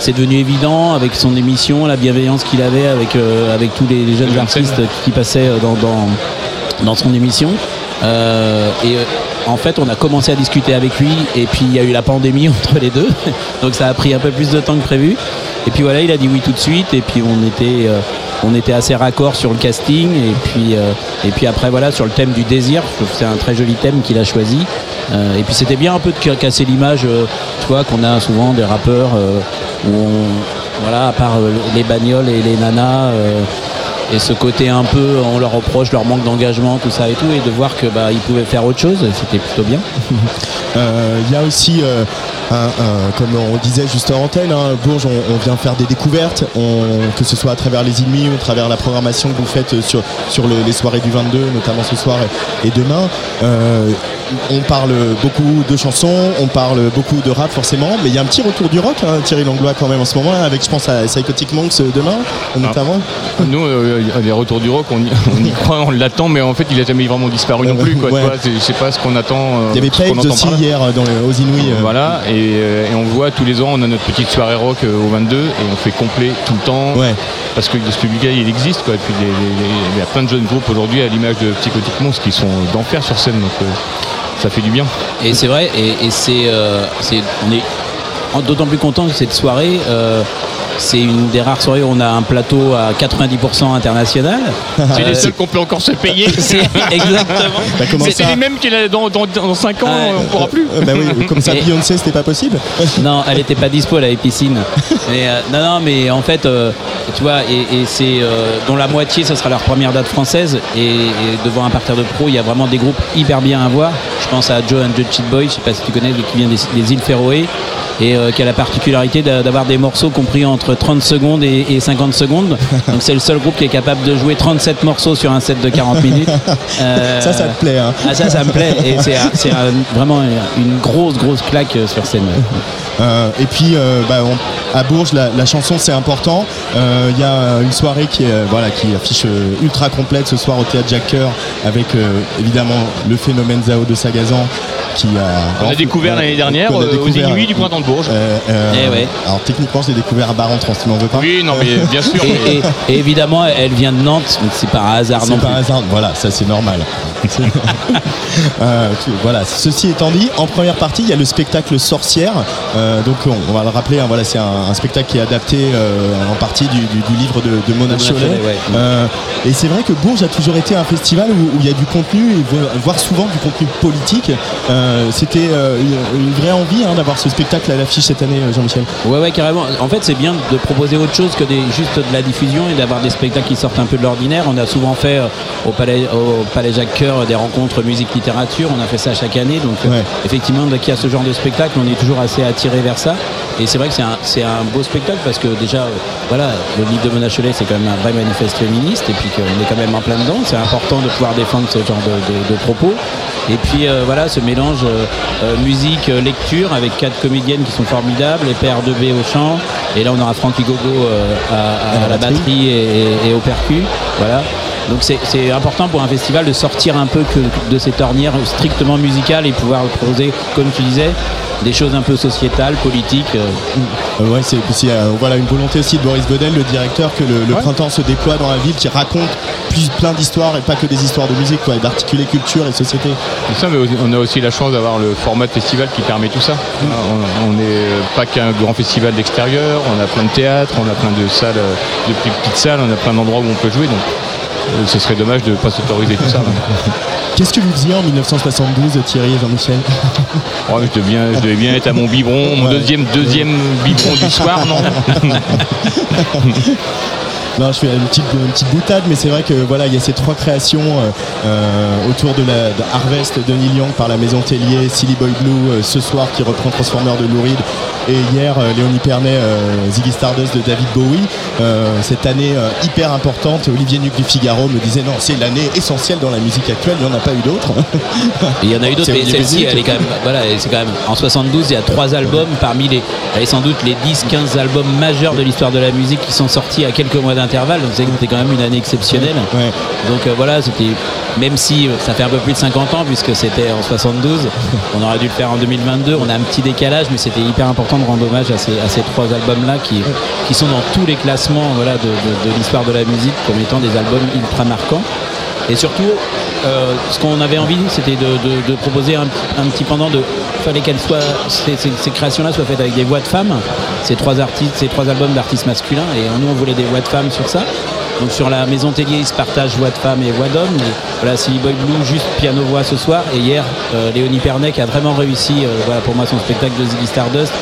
c'est devenu évident avec son émission, la bienveillance qu'il avait avec avec tous les, les jeunes artistes qui passaient dans, dans dans son émission. Et en fait, on a commencé à discuter avec lui, et puis il y a eu la pandémie entre les deux, donc ça a pris un peu plus de temps que prévu. Et puis voilà, il a dit oui tout de suite, et puis on était, euh, on était assez raccord sur le casting, et puis, euh, et puis après voilà, sur le thème du désir, je trouve que c'est un très joli thème qu'il a choisi. Euh, et puis c'était bien un peu de casser l'image, tu vois, qu'on a souvent des rappeurs où on, voilà, à part les bagnoles et les nanas. Et ce côté un peu, on leur reproche leur manque d'engagement, tout ça et tout, et de voir que bah ils pouvaient faire autre chose, c'était plutôt bien. Euh, Il y a aussi, euh, un- comme on disait juste en antenne, hein, Bourges, on, vient faire des découvertes, que ce soit à travers les ennemis ou à travers la programmation que vous faites sur, sur le- les soirées du 22, notamment ce soir et, et demain. Euh, on parle beaucoup de chansons, on parle beaucoup de rap forcément, mais il y a un petit retour du rock, hein, Thierry Langlois quand même en ce moment, avec je pense à Psychotic Monks euh, demain, notamment. Nous, euh, les retours du rock, on y, on y croit, on l'attend, mais en fait, il a jamais vraiment disparu non plus. Quoi, Ouais. tu vois, c'est- pas ce qu'on attend. euh, Il y avait entend aussi hier dans les, aux Inouïs. Voilà, et, et on voit tous les ans, on a notre petite soirée rock au 22 et on fait complet tout le temps. Parce que ce public-là, il existe. Quoi. Et puis il y a plein de jeunes groupes aujourd'hui, à l'image de Psychotic Monks, qui sont d'enfer sur scène. Donc ça fait du bien. Et c'est vrai, et, c'est, euh, c'est- on est d'autant plus content que cette soirée. Euh, c'est une des rares soirées où on a un plateau à 90% international. C'est les Euh, seuls qu'on peut encore se payer. Exactement. Bah, comment C'était ça les mêmes qu'il a dans, dans, dans 5 ans, on pourra plus. Euh, bah oui, comme ça, Et- Beyoncé, c'était pas possible. Non, elle était pas dispo, elle avait piscine. Mais, euh, non, non, mais en fait, euh, tu vois, et, et c'est euh, dont la moitié, ce sera leur première date française. Et, et devant un parterre de pro, il y a vraiment des groupes hyper bien à voir. Je pense à Joe and the Cheat Boy, je sais pas si tu connais, qui vient des, des îles Féroé. Et euh, qui a la particularité d'a- d'avoir des morceaux compris entre 30 secondes et, et 50 secondes. Donc c'est le seul groupe qui est capable de jouer 37 morceaux sur un set de 40 minutes. Euh, Ça, ça te plaît, hein. Ah, ça, ça me plaît. Et c'est vraiment une grosse, grosse claque euh, sur scène. Euh, et puis euh, bah, on- à Bourges, la, la chanson c'est important. Il y a une soirée qui, est, voilà, qui affiche ultra complète ce soir au théâtre Jacques Coeur avec évidemment le phénomène Zao de Sagazan qui a. On a découvert l'année dernière euh, aux. Inuits du printemps de Bourges. Euh, euh, Eh ouais. Alors techniquement, je l'ai découvert à Barentrans, tu m'en veux pas Oui, non, mais bien sûr. Et, mais- et- et évidemment, elle vient de Nantes, donc c'est par hasard C'est non par hasard, voilà, ça c'est normal. Euh, tu- voilà, ceci étant dit, en première partie, il y a le spectacle Sorcière. Euh, donc on, on va le rappeler, hein, voilà, c'est un, un spectacle qui est adapté euh, en partie du, du- du livre de, de Mona. Euh, et c'est vrai que Bourges a toujours été un festival où, il y a du contenu, voire souvent du contenu politique. Euh, C'était euh, une, vraie envie hein, d'avoir ce spectacle à l'affiche cette année, euh, Jean-Michel. Ouais, ouais, carrément. En fait, c'est bien de proposer autre chose que des, juste de la diffusion et d'avoir des spectacles qui sortent un peu de l'ordinaire. On a souvent fait euh, au Palais, au Palais Jacques Coeur des rencontres musique-littérature. On a fait ça chaque année. Donc, euh, Ouais. effectivement, dès qu'il y a ce genre de spectacle, on est toujours assez attiré vers ça. Et c'est vrai que c'est un, beau spectacle parce que déjà, euh, voilà, le livre de Mona Chollet, c'est quand même un vrai manifeste féministe et puis qu'on est quand même en plein dedans. C'est important de pouvoir défendre ce genre de, de- de propos. Et puis euh, voilà, ce mélange euh, euh, musique, euh, lecture avec quatre comédiennes qui sont formidables, et PR2B au chant. Et là, on aura Francky Gogo à, à la batterie et, et- et au percu. Voilà. Donc c'est important pour un festival de sortir un peu que de cette ornière strictement musicale et pouvoir proposer, comme tu disais, des choses un peu sociétales, politiques. euh. Euh, ouais, c'est c'est, euh, voilà une volonté aussi de Boris Godel, le directeur, que le, le printemps se déploie dans la ville, qui raconte plus plein d'histoires et pas que des histoires de musique, quoi, et d'articuler culture et société. Ça, mais on a aussi la chance d'avoir le format de festival qui permet tout ça. On n'est pas qu'un grand festival d'extérieur, on a plein de théâtres, on a plein de salles, de plus petites salles, on a plein d'endroits où on peut jouer, donc ce serait dommage de ne pas s'autoriser tout ça. Qu'est-ce que vous faisiez en 1972, Thierry et Jean-Michel Oh, je, devais bien, je devais bien être à mon biberon, mon deuxième, deuxième biberon du soir, non Non, je fais une petite, une petite boutade, mais c'est vrai que voilà, il y a ces trois créations euh, euh, autour de la de Harvest de Neil Young par la Maison Tellier, Silly Boy Blue euh, ce soir qui reprend Transformer de Lou Reed, et hier euh, Léonie Pernet, euh, Ziggy Stardust de David Bowie. Euh, cette année euh, hyper importante, Olivier Nuc du Figaro me disait non, c'est l'année essentielle dans la musique actuelle, il n'y en a pas eu d'autres. Il y en a eu d'autres, mais celle-ci, elle est quand même. Voilà, c'est quand même. En 72, il y a trois albums parmi les. Est sans doute les 10-15 albums majeurs de l'histoire de la musique qui sont sortis à quelques mois d'intervalle. Donc c'était quand même une année exceptionnelle. Donc euh, voilà, c'était. Même si ça fait un peu plus de 50 ans, puisque c'était en 72, on aurait dû le faire en 2022. On a un petit décalage, mais c'était hyper important de rendre hommage à ces, à ces trois albums-là qui, qui sont dans tous les classements de, l'histoire de la musique comme étant des albums ultra marquants. Et surtout, euh, ce qu'on avait envie, c'était de, proposer un, petit pendant de. Il fallait qu'elles soient. Ces, créations-là soient faites avec des voix de femmes. Ces trois artistes, ces trois albums d'artistes masculins. Et nous, on voulait des voix de femmes sur ça. Donc sur la Maison Tellier, ils se partagent voix de femmes et voix d'hommes. Voilà, Silly Boy Blue, juste piano-voix ce soir. Et hier, euh, Léonie Pernet qui a vraiment réussi, euh, voilà, pour moi, son spectacle de Ziggy Stardust.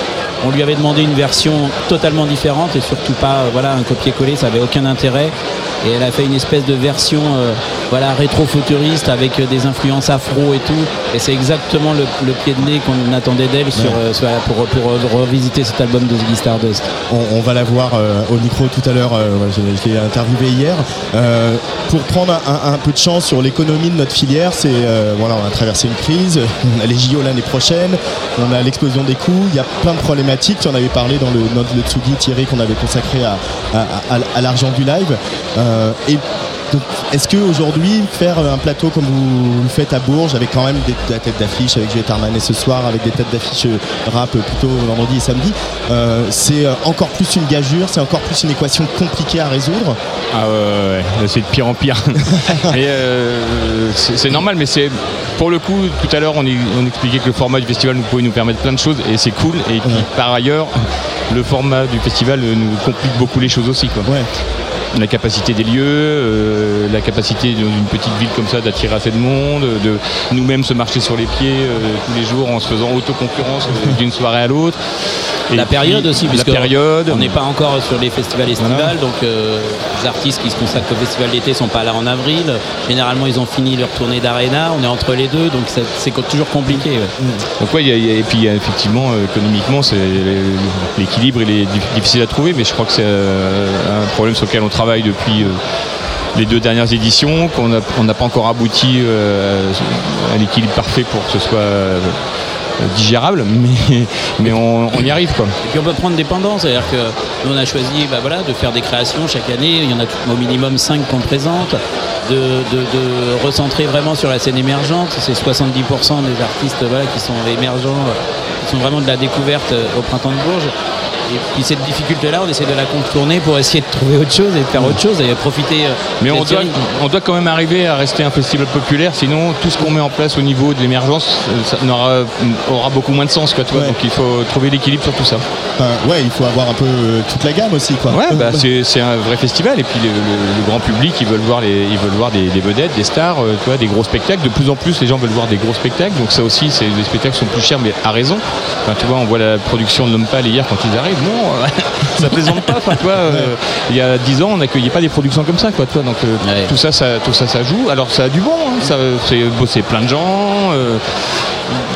On lui avait demandé une version totalement différente et surtout pas euh, voilà, un copier-coller, ça avait aucun intérêt. Et elle a fait une espèce de version euh, voilà, rétro-futuriste avec euh, des influences afro et tout. Et c'est exactement le, le pied de nez qu'on attendait d'elle sur, euh, sur- pour, pour, revisiter cet album de Ziggy Stardust. On, on va la voir euh, au micro tout à l'heure. je, l'ai interviewé hier. Pour prendre un, peu de chance sur l'économie de notre filière, c'est voilà, on a traversé une crise. On a les JO l'année prochaine. On a l'explosion des coûts. Il y a plein de problématiques. Tu en avais parlé dans le notre le Tsugi Thierry qu'on avait consacré à, à- à- à l'argent du live. Euh, et donc, est-ce que aujourd'hui faire un plateau comme vous le faites à Bourges, avec quand même des, de la tête d'affiche avec Juliette Armanet ce soir, avec des têtes d'affiche euh, rap plutôt vendredi et samedi, euh, c'est encore plus une gageure, c'est encore plus une équation compliquée à résoudre? Ah ouais, ouais, ouais. C'est de pire en pire. Euh, c'est normal, mais c'est pour le coup, tout à l'heure, on, expliquait que le format du festival nous pouvait nous permettre plein de choses et c'est cool. Et puis, par ailleurs, le format du festival nous complique beaucoup les choses aussi. Quoi. La capacité des lieux, euh, la capacité dans une petite ville comme ça d'attirer assez de monde, de nous-mêmes se marcher sur les pieds euh, tous les jours en se faisant autoconcurrence euh, d'une soirée à l'autre. Et la puis, période aussi, la puisque période. on n'est pas encore sur les festivals estivales, donc euh, les artistes qui se consacrent au festival d'été sont pas là en avril. Généralement, ils ont fini leur tournée d'arena, on est entre les deux, donc c'est toujours compliqué. ouais. Donc ouais, il y a- il y a- et puis il y a effectivement euh, économiquement, c'est l'équilibre il est dif- difficile à trouver, mais je crois que c'est euh, un problème sur lequel on travaille depuis euh, les deux dernières éditions, qu'on n'a pas encore abouti euh, à l'équilibre parfait pour que ce soit euh, digérable, mais, on, y arrive quoi. Et puis on peut prendre des pendances, c'est-à-dire que nous on a choisi bah voilà, de faire des créations chaque année, il y en a au minimum 5 qu'on présente, de, recentrer vraiment sur la scène émergente, c'est 70% des artistes qui sont émergents, qui sont vraiment de la découverte euh, au printemps de Bourges. Et puis cette difficulté-là, on essaie de la contourner pour essayer de trouver autre chose et de faire autre chose et profiter. euh, Mais on doit, on doit quand même arriver à rester un festival populaire, sinon tout ce qu'on met en place au niveau de l'émergence euh, ça n'aura aura beaucoup moins de sens. Quoi, tu vois. Donc il faut trouver l'équilibre sur tout ça. Enfin, ouais, il faut avoir un peu euh, toute la gamme aussi, quoi. Ouais, bah, c'est c'est un vrai festival et puis le, le- le grand public ils veulent voir les, ils veulent voir des, des vedettes, des stars, euh, tu vois, des gros spectacles. De plus en plus les gens veulent voir des gros spectacles, donc ça aussi c'est des spectacles qui sont plus chers mais à raison. Enfin, tu vois, on voit la production de Pâle hier quand ils arrivent, bon, euh, ça plaisante pas. Vois, euh, il y a 10 ans on n'accueillait pas des productions comme ça, quoi, tu vois, donc euh, tout ça, ça, tout ça, ça joue. Alors ça a du bon, hein, ça c'est bosser plein de gens. euh,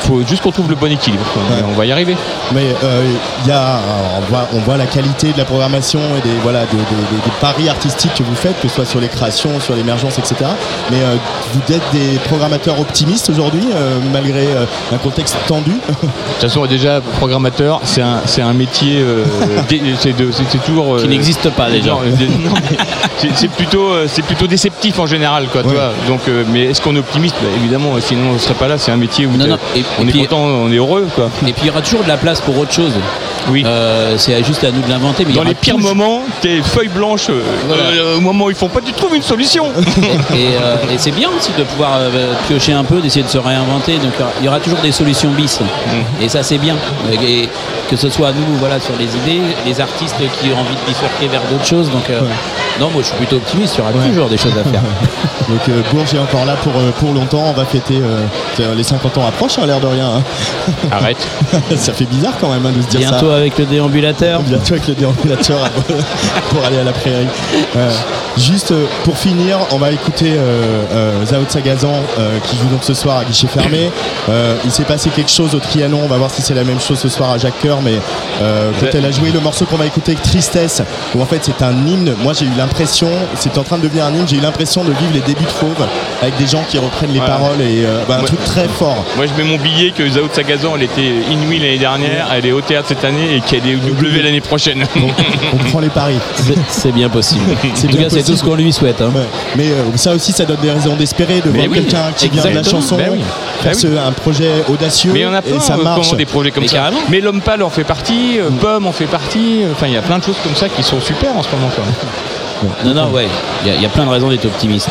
faut juste qu'on trouve le bon équilibre. quoi. On va y arriver. Mais euh, il y a, on, voit, on voit la qualité de la programmation et des, voilà, des, des- des- des paris artistiques que vous faites, que ce soit sur les créations, sur l'émergence, etc. Mais euh, vous êtes des programmateurs optimistes aujourd'hui, euh, malgré un contexte tendu? De toute façon, déjà, programmateur, c'est un, c'est un métier c'est de- c'est- toujours. Qui n'existe pas, déjà. euh, c'est- plutôt, euh, c'est plutôt déceptif en général, quoi. tu Ouais. vois. Donc, euh, mais est-ce qu'on est optimiste? Bah, Évidemment, sinon on serait pas là. C'est un métier où Non, t'as- non, et- on et est puis- content, on est heureux, quoi. Et puis il y aura toujours de la place pour autre chose. Oui. c'est juste à nous de l'inventer. mais Dans les pires toujours- moments, tes feuilles blanches, euh, euh, au moment où ils font pas, tu trouves une solution. Et, euh, et c'est bien aussi de pouvoir euh, piocher un peu, d'essayer de se réinventer. Donc il y aura- toujours des solutions bis. Mm. Et ça c'est bien. Et que ce soit nous, voilà, sur les idées, les artistes qui ont envie de bifurquer vers d'autres choses. Donc euh, non, moi je suis plutôt optimiste. Il y aura toujours des choses à faire. Donc euh, Bourges est encore là pour, euh, pour longtemps. On va fêter euh, les 50 ans approchent, à l'air de rien. hein. Arrête. ça fait bizarre quand même hein, de se dire ça. Bientôt avec le déambulateur. Bientôt avec le déambulateur pour aller à la prairie. Euh, juste euh, pour finir, on va écouter euh, euh, Zao de Sagazan euh, qui joue donc ce soir à guichet fermé. Euh, il s'est passé quelque chose au Trianon. On va voir si c'est la même chose ce soir à Jacques Coeur. Mais euh, quand elle a joué le morceau qu'on va écouter avec Tristesse, où en fait c'est un hymne. Moi j'ai eu l'impression, c'est en train de devenir un hymne. J'ai eu l'impression de vivre les débuts de Fauve avec des gens qui reprennent les Ouais. paroles et euh, bah, un truc très fort. Moi, je mets mon billet que Zao de Sagazan, elle était inouïe l'année dernière, elle est au théâtre cette année et qu'elle est au W l'année prochaine. On prend les paris. C'est- bien possible. C'est en tout bien cas, c'est tout possible. ce qu'on lui souhaite. hein. Ouais. Mais euh, ça aussi, ça donne des raisons d'espérer de Mais voir oui, quelqu'un qui vient de la chanson Ben oui. faire Ben ce- un projet audacieux Mais il y en a plein et ça marche. des projets comme Mais ça. carrément. Mais l'homme pâle en fait partie, euh, Pomme en fait partie. euh, Enfin, il y a plein de choses comme ça qui sont super en ce moment. Quoi. Non, non, ouais. Il y, a- il y a plein de raisons d'être optimiste.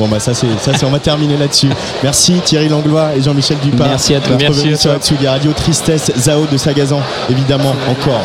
Bon bah ça c'est ça c'est on va terminer là-dessus. Merci Thierry Langlois et Jean-Michel Dupart. Merci à toi. Merci à toi. Radio Tristesse Zao de Sagazan évidemment encore.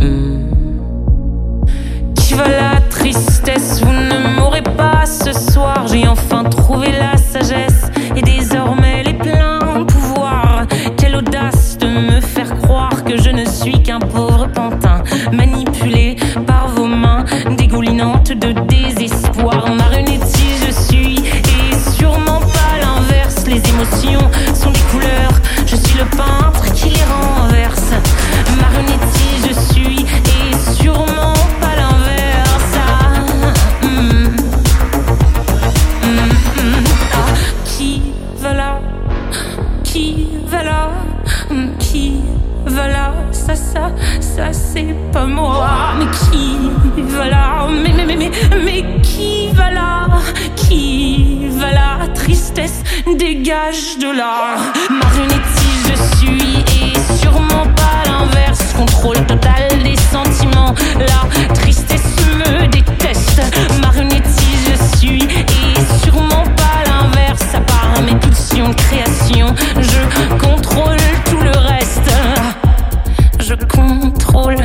Hmm. Qui va la tristesse? Vous ne m'aurez pas ce soir. J'ai enfin trouvé la sagesse et désormais les pleins pouvoirs. Quelle audace de me faire croire que je ne suis qu'un pauvre pantin manipulé par vos mains dégoulinantes de désespoir. Marionnettiste je suis et sûrement pas l'inverse. Les émotions sont des couleurs. Je suis le peintre Mais, qui va là Qui va là Tristesse, dégage de là? Marionnettiste je suis et sûrement pas l'inverse. Contrôle total des sentiments. La tristesse me déteste. Marionnettiste je suis et sûrement pas l'inverse. À part mes pulsions de création, je contrôle tout le reste. Je contrôle,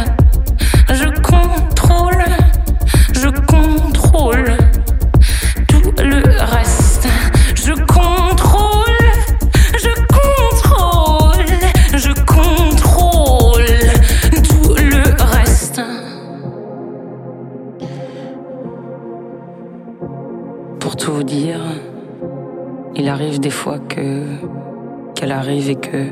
et que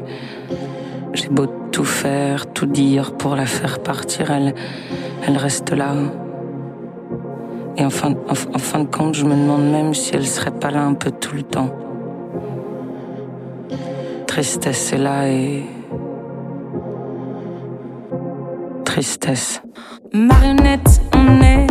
j'ai beau tout faire, tout dire pour la faire partir, elle, elle reste là. Et en fin, en, en fin de compte, je me demande même si elle serait pas là un peu tout le temps. Tristesse est là et. Tristesse. Marionnette, on est.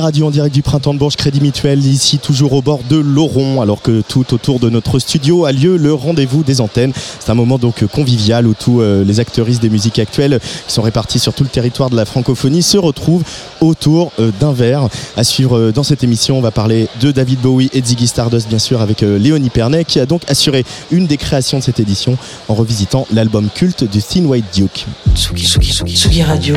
Radio en direct du printemps de Bourges Crédit Mutuel, ici toujours au bord de l'Oron, alors que tout autour de notre studio a lieu le rendez-vous des antennes. C'est un moment donc convivial où tous euh, les acteuristes des musiques actuelles qui sont répartis sur tout le territoire de la francophonie se retrouvent autour euh, d'un verre. À suivre euh, dans cette émission, on va parler de David Bowie et Ziggy Stardust, bien sûr, avec Léonie Pernet, qui a donc assuré une des créations de cette édition en revisitant l'album culte du Thin White Duke. Tsugi, Tsugi, Tsugi Radio.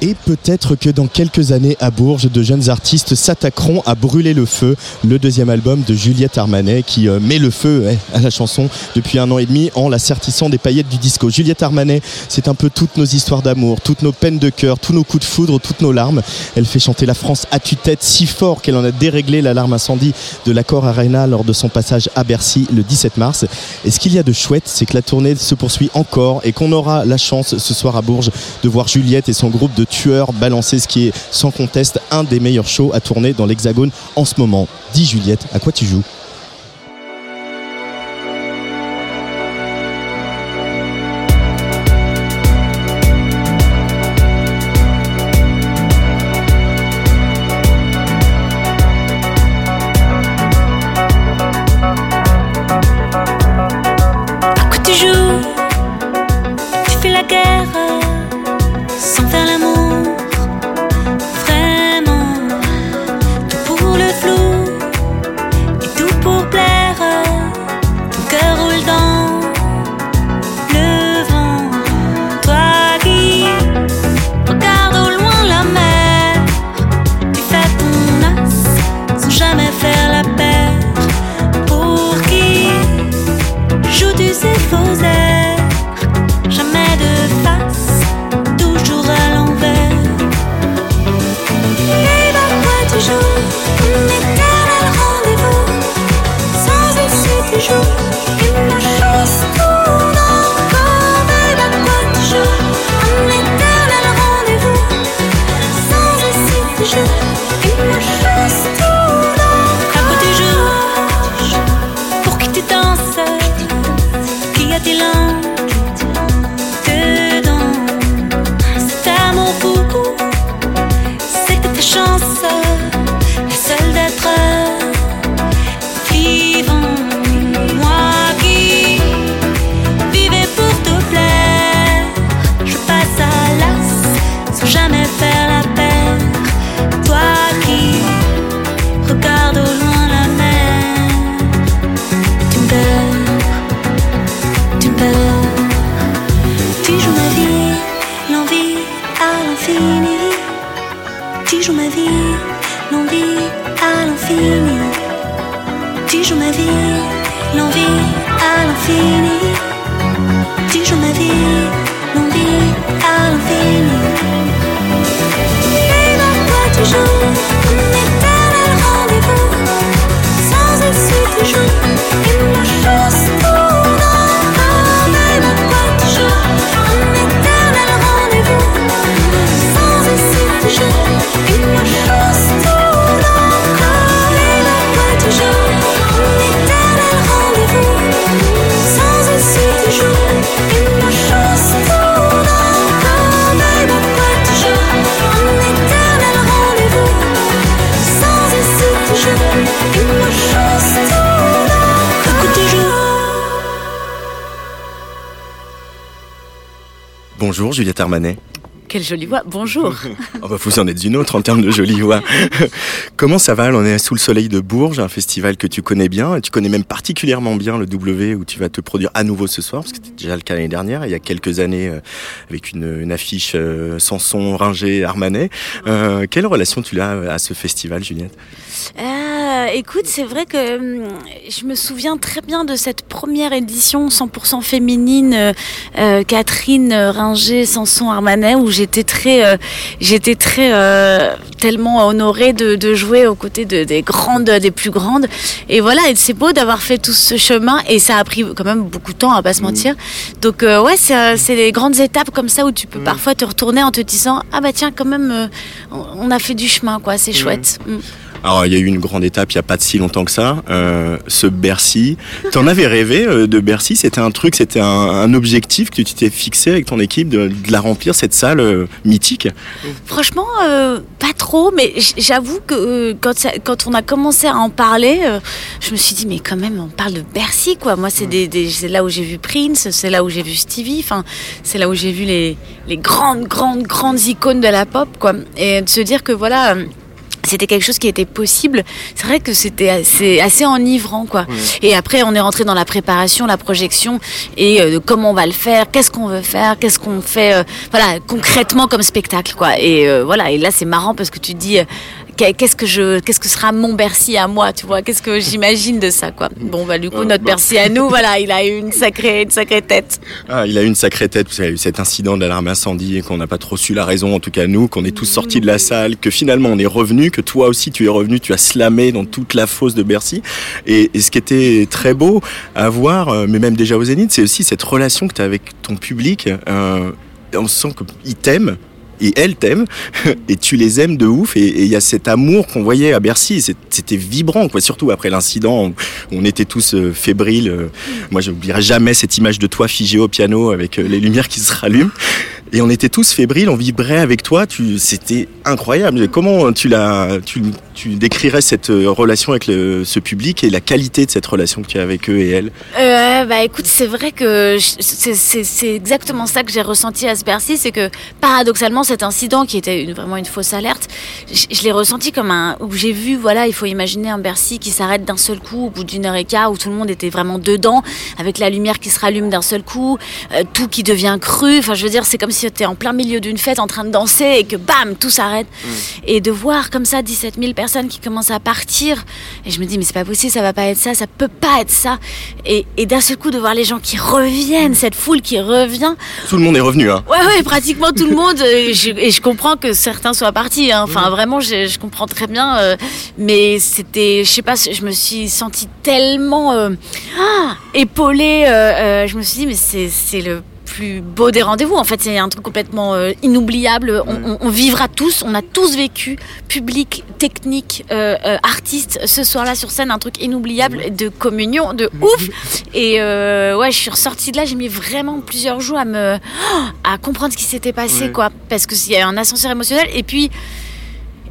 Et peut-être que dans quelques années à Bourges, de jeunes artistes s'attaqueront à brûler le feu, le deuxième album de Juliette Armanet qui euh, met le feu ouais, à la chanson depuis un an et demi en la sertissant des paillettes du disco. Juliette Armanet, c'est un peu toutes nos histoires d'amour, toutes nos peines de cœur, tous nos coups de foudre, toutes nos larmes. Elle fait chanter la France à tue-tête si fort qu'elle en a déréglé l'alarme incendie de l'accord Arena lors de son passage à Bercy le 17 mars. Et ce qu'il y a de chouette, c'est que la tournée se poursuit encore et qu'on aura la chance ce soir à Bourges de voir Juliette et son groupe de tueurs balancer ce qui est sans conteste un des meilleurs shows à tourner dans l'Hexagone en ce moment. Dis Juliette, à quoi tu joues? Armanet. Quelle jolie voix. Bonjour. Oh bah vous en êtes une autre en termes de jolie voix. Comment ça va? On est sous le soleil de Bourges, un festival que tu connais bien. Et tu connais même particulièrement bien le W où tu vas te produire à nouveau ce soir, parce que c'était déjà le cas l'année dernière, il y a quelques années, euh, avec une, une affiche euh, Sanson, Ringer, Armanet. Euh, quelle relation tu as à ce festival, Juliette? Euh, écoute, c'est vrai que hum, je me souviens très bien de cette première édition 100% féminine, euh, euh, Catherine euh, Ringer, Sanson, Armanet, où j'étais très, euh, j'étais très euh, tellement honorée de, de jouer aux côtés de, des grandes, des plus grandes. Et voilà, et c'est beau d'avoir fait tout ce chemin, et ça a pris quand même beaucoup de temps, à pas se mentir. Donc ouais, c'est, c'est les grandes étapes comme ça où tu peux parfois te retourner en te disant ah bah tiens quand même, on on a fait du chemin quoi, c'est chouette. Mm. Alors il y a eu une grande étape il n'y a pas de si longtemps que ça, euh, ce Bercy. T'en avais rêvé euh, de Bercy? C'était un truc, c'était un, un objectif que tu t'es fixé avec ton équipe de, de la remplir cette salle euh, mythique? Franchement, pas trop, mais j'avoue que quand, ça- quand on a commencé à en parler, je me suis dit, mais quand même, on parle de Bercy, quoi. Moi, c'est des, là où j'ai vu Prince, c'est là où j'ai vu Stevie, enfin, c'est là où j'ai vu les, les grandes, grandes, grandes icônes de la pop, quoi. Et de se dire que voilà. C'était quelque chose qui était possible. C'est vrai que c'était assez, assez enivrant, quoi. Et après, on est rentré dans la préparation, la projection, et euh, comment on va le faire, qu'est-ce qu'on veut faire, qu'est-ce qu'on fait, euh, voilà, concrètement comme spectacle, quoi. Et euh, voilà. Et là, c'est marrant parce que tu te dis. Qu'est- Qu'est-ce que je, qu'est-ce que sera mon Bercy à moi, tu vois? Qu'est-ce que j'imagine de ça, quoi? Bon, bah du coup, Euh, notre bah. Bercy à nous, voilà, il a eu une sacrée, une sacrée tête. Ah, il a eu une sacrée tête, il y a eu cet incident de l'alarme incendie et qu'on n'a pas trop su la raison, en tout cas nous, qu'on est tous sortis de la salle, que finalement on est revenu, que toi aussi tu es revenu, tu as slamé dans toute la fosse de Bercy. Et, et ce qui était très beau à voir, euh, mais même déjà au Zénith, c'est aussi cette relation que tu as avec ton public. Euh, on sent qu'ils t'aiment. Et elles t'aiment et tu les aimes de ouf. Et il y a cet amour qu'on voyait à Bercy. C'était vibrant quoi. Surtout après l'incident on était tous euh, fébriles. Euh, moi je n'oublierai jamais cette image de toi figé au piano avec euh, les lumières qui se rallument et on était tous fébriles on vibrait avec toi c'était incroyable comment tu l'as tu, tu décrirais cette euh, relation avec ce public et la qualité de cette relation que tu as avec eux et elles? Euh, bah écoute, c'est vrai que c'est- exactement ça que j'ai ressenti à ce Bercy, c'est que paradoxalement cet incident qui était vraiment une fausse alerte, je, je l'ai ressenti comme un où j'ai vu voilà, il faut imaginer un Bercy qui s'arrête d'un seul coup au bout d'une heure et quart où tout le monde était vraiment dedans avec la lumière qui se rallume d'un seul coup, euh, tout qui devient cru. Enfin, je veux dire, c'est comme si tu étais en plein milieu d'une fête en train de danser et que bam, tout s'arrête. Et de voir comme ça 17 000 personnes qui commencent à partir, et je me dis mais c'est pas possible, ça va pas être ça, ça peut pas être ça. Et, et d'un seul coup de voir les gens qui reviennent, cette foule qui revient. tout le monde est revenu hein Ouais ouais, pratiquement tout le monde. je- et je comprends que certains soient partis. hein. Enfin vraiment, je, je comprends très bien. euh, mais c'était, je sais pas, je me suis sentie tellement euh, ah, épaulée. euh, je me suis dit mais c'est le plus beau des rendez-vous. En fait, c'est un truc complètement euh, inoubliable. On, on- on vivra tous, on a tous vécu, public, technique, euh, euh, artiste, ce soir-là sur scène, un truc inoubliable de communion, de ouf. Et ouais, je suis ressortie de là, j'ai mis vraiment plusieurs jours à me, à comprendre ce qui s'était passé, Ouais. quoi, parce que s'il y a un ascenseur émotionnel. Et puis.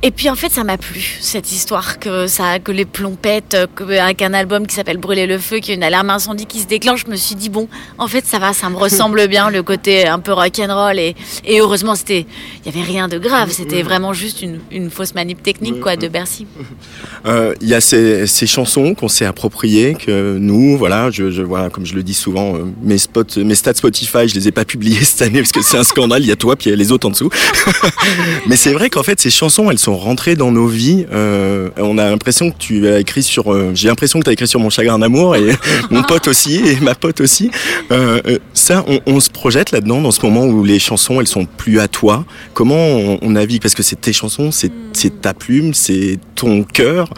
Et puis en fait, ça m'a plu cette histoire que ça, que les plombs pètent, euh, que- avec un album qui s'appelle Brûler le feu, qui a une alarme incendie qui se déclenche. Je me suis dit bon, en fait, ça va, ça me ressemble bien le côté un peu rock'n'roll et, et heureusement c'était, il y avait rien de grave, c'était vraiment juste une, une fausse manip technique quoi de Bercy. Euh, Il y a ces, ces chansons qu'on s'est appropriées, que nous, voilà, je, je voilà, comme je le dis souvent, euh, mes spots, mes stats Spotify, je les ai pas publiés cette année parce que c'est un scandale. Il y a toi puis il y a les autres en dessous. Mais c'est vrai qu'en fait, ces chansons, elles sont rentrées dans nos vies. Euh, on a l'impression que tu as écrit sur, euh, j'ai l'impression que tu as écrit sur mon chagrin d'amour et mon pote aussi et ma pote aussi. Euh, ça, on, on se projette là-dedans dans ce moment où les chansons, elles sont plus à toi. Comment on, on navigue? Parce que c'est tes chansons, c'est ta plume, c'est ton cœur,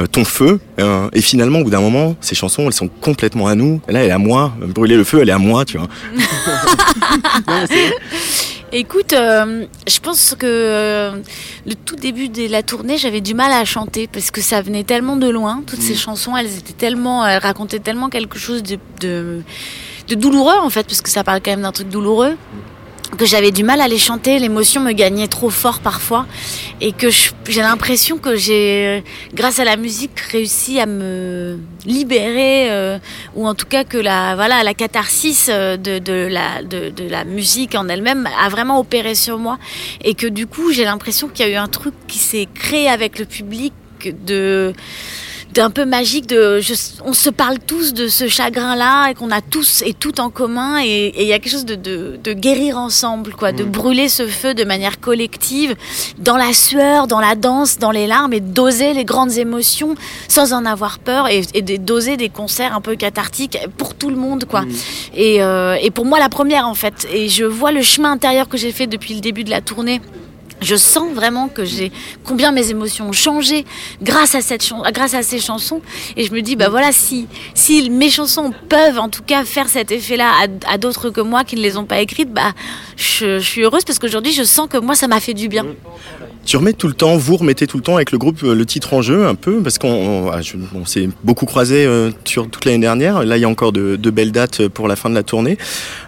euh, ton feu. euh, et finalement, au bout d'un moment, ces chansons, elles sont complètement à nous. Là, elle est à moi. Brûler le feu, elle est à moi, tu vois. Écoute, euh, je pense que euh, le tout début de la tournée, j'avais du mal à chanter parce que ça venait tellement de loin. Toutes ces chansons, elles étaient tellement, elles racontaient tellement quelque chose de, de, de douloureux en fait, parce que ça parle quand même d'un truc douloureux que j'avais du mal à les chanter, l'émotion me gagnait trop fort parfois et que j'ai l'impression que j'ai, grâce à la musique, réussi à me libérer euh, ou en tout cas que la voilà la catharsis euh, de, la de la musique en elle-même a vraiment opéré sur moi et que du coup j'ai l'impression qu'il y a eu un truc qui s'est créé avec le public de d'un peu magique de je- on se parle tous de ce chagrin là et qu'on a tous et tout en commun et il y a quelque chose de, de, de guérir ensemble quoi de brûler ce feu de manière collective dans la sueur dans la danse dans les larmes et d'oser les grandes émotions sans en avoir peur et, et de- d'oser des concerts un peu cathartiques pour tout le monde quoi. Et, euh, et pour moi la première en fait. Et je vois le chemin intérieur que j'ai fait depuis le début de la tournée je sens vraiment que j'ai combien mes émotions ont changé grâce à ces chansons. Et je me dis bah voilà si si mes chansons peuvent en tout cas faire cet effet là à, d'autres que moi qui ne les ont pas écrites bah je suis heureuse parce qu'aujourd'hui je sens que moi ça m'a fait du bien Tu remets tout le temps, vous remettez tout le temps avec le groupe euh, le titre en jeu un peu, parce qu'on on, ah, s'est beaucoup croisé euh, sur toute l'année dernière. Là, il y a encore de, belles dates pour la fin de la tournée.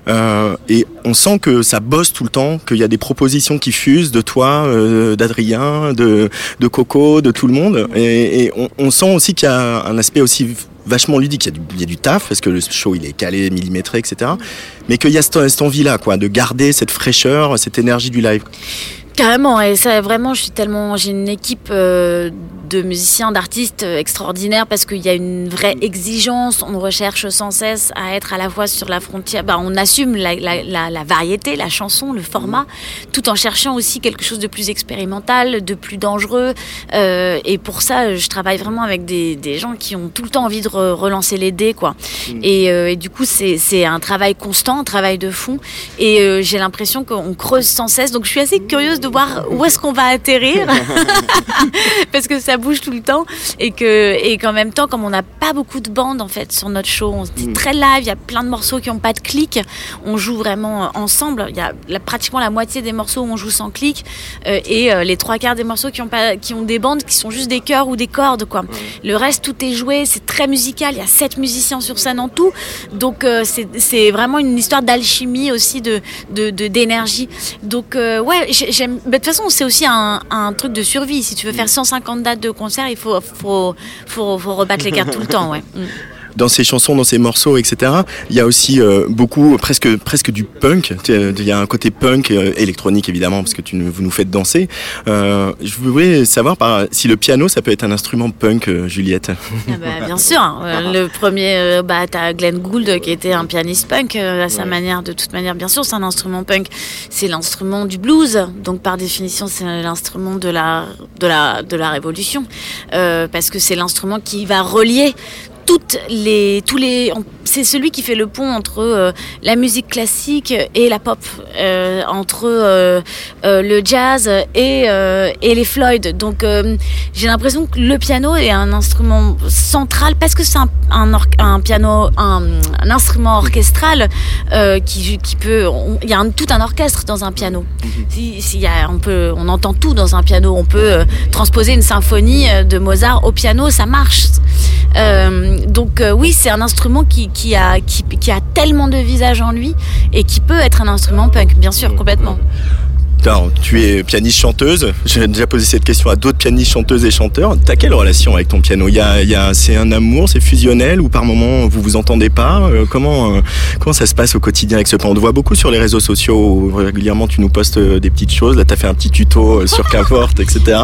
Euh, et on sent que ça bosse tout le temps, qu'il y a des propositions qui fusent de toi, euh, d'Adrien, de, de Coco, de tout le monde. Et, on, sent aussi qu'il y a un aspect aussi vachement ludique. Il y, a du, du taf, parce que le show, il est calé, millimétré, etc. Mais qu'il y a cette, cette envie-là, quoi, de garder cette fraîcheur, cette énergie du live. Carrément, et ça vraiment, je suis tellement, j'ai une équipe euh, de musiciens, d'artistes euh, extraordinaires parce qu'il y a une vraie exigence. On recherche sans cesse à être à la fois sur la frontière. Bah, on assume la, la, la, la variété, la chanson, le format, tout en cherchant aussi quelque chose de plus expérimental, de plus dangereux. Euh, et pour ça, je travaille vraiment avec des, des gens qui ont tout le temps envie de re- relancer les dés, quoi. Et, euh, et du coup, c'est c'est un travail constant, un travail de fond. Et euh, j'ai l'impression qu'on creuse sans cesse. Donc, je suis assez curieuse de voir où est-ce qu'on va atterrir. Parce que ça bouge tout le temps. Et que et qu'en même temps, comme on n'a pas beaucoup de bandes, en fait, sur notre show, on c'est très live. Il y a plein de morceaux qui n'ont pas de clic. On joue vraiment euh, ensemble. Il y a la- pratiquement la moitié des morceaux où on joue sans clic. euh, et euh, les trois quarts des morceaux qui ont, pas, qui ont des bandes qui sont juste des chœurs ou des cordes, quoi. Le reste, tout est joué. C'est très musical. Il y a sept musiciens sur scène en tout. Donc, euh, c'est vraiment une histoire d'alchimie aussi, de de- de- d'énergie. Donc, ouais, j'ai- j'aime. Mais De toute façon, c'est aussi un, un truc de survie. Si tu veux faire 150 dates de concert, il faut, faut, faut, faut rebattre les cartes tout le temps, ouais. Dans ces chansons, dans ces morceaux, etc. Il y a aussi euh, beaucoup, presque, presque du punk. Il y a un côté punk, euh, électronique évidemment, parce que tu vous nous faites danser. Euh, je voulais savoir par, si le piano, ça peut être un instrument punk, Juliette. Ah bah, bien sûr. Euh, le premier, bah, t'as Glenn Gould qui était un pianiste punk à sa manière. De toute manière, bien sûr, c'est un instrument punk. C'est l'instrument du blues. Donc, par définition, c'est l'instrument de la, de la, de la révolution. Parce que c'est l'instrument qui va relier toutes les, tous les, c'est celui qui fait le pont entre euh, la musique classique et la pop, euh, entre euh, le jazz et, et les Floyd. Donc j'ai l'impression que le piano est un instrument central parce que c'est un, un, piano, un, un instrument orchestral qui, qui peut, il y a tout un orchestre dans un piano. Si, si y a, on peut, on entend tout dans un piano. On peut transposer une symphonie de Mozart au piano, ça marche. Euh, donc euh, oui, c'est un instrument qui, qui, a, qui, qui a tellement de visages en lui et qui peut être un instrument punk, bien sûr, complètement. Alors, tu es pianiste chanteuse. J'ai déjà posé cette question à d'autres pianistes chanteuses et chanteurs. T'as quelle relation avec ton piano? Y a, il y a- c'est un amour, c'est fusionnel ou par moment vous vous entendez pas? Euh, Comment euh, comment ça se passe au quotidien avec ce piano On te voit beaucoup sur les réseaux sociaux. Où régulièrement, tu nous postes euh, des petites choses. Là, t'as fait un petit tuto sur qu'importe, etc.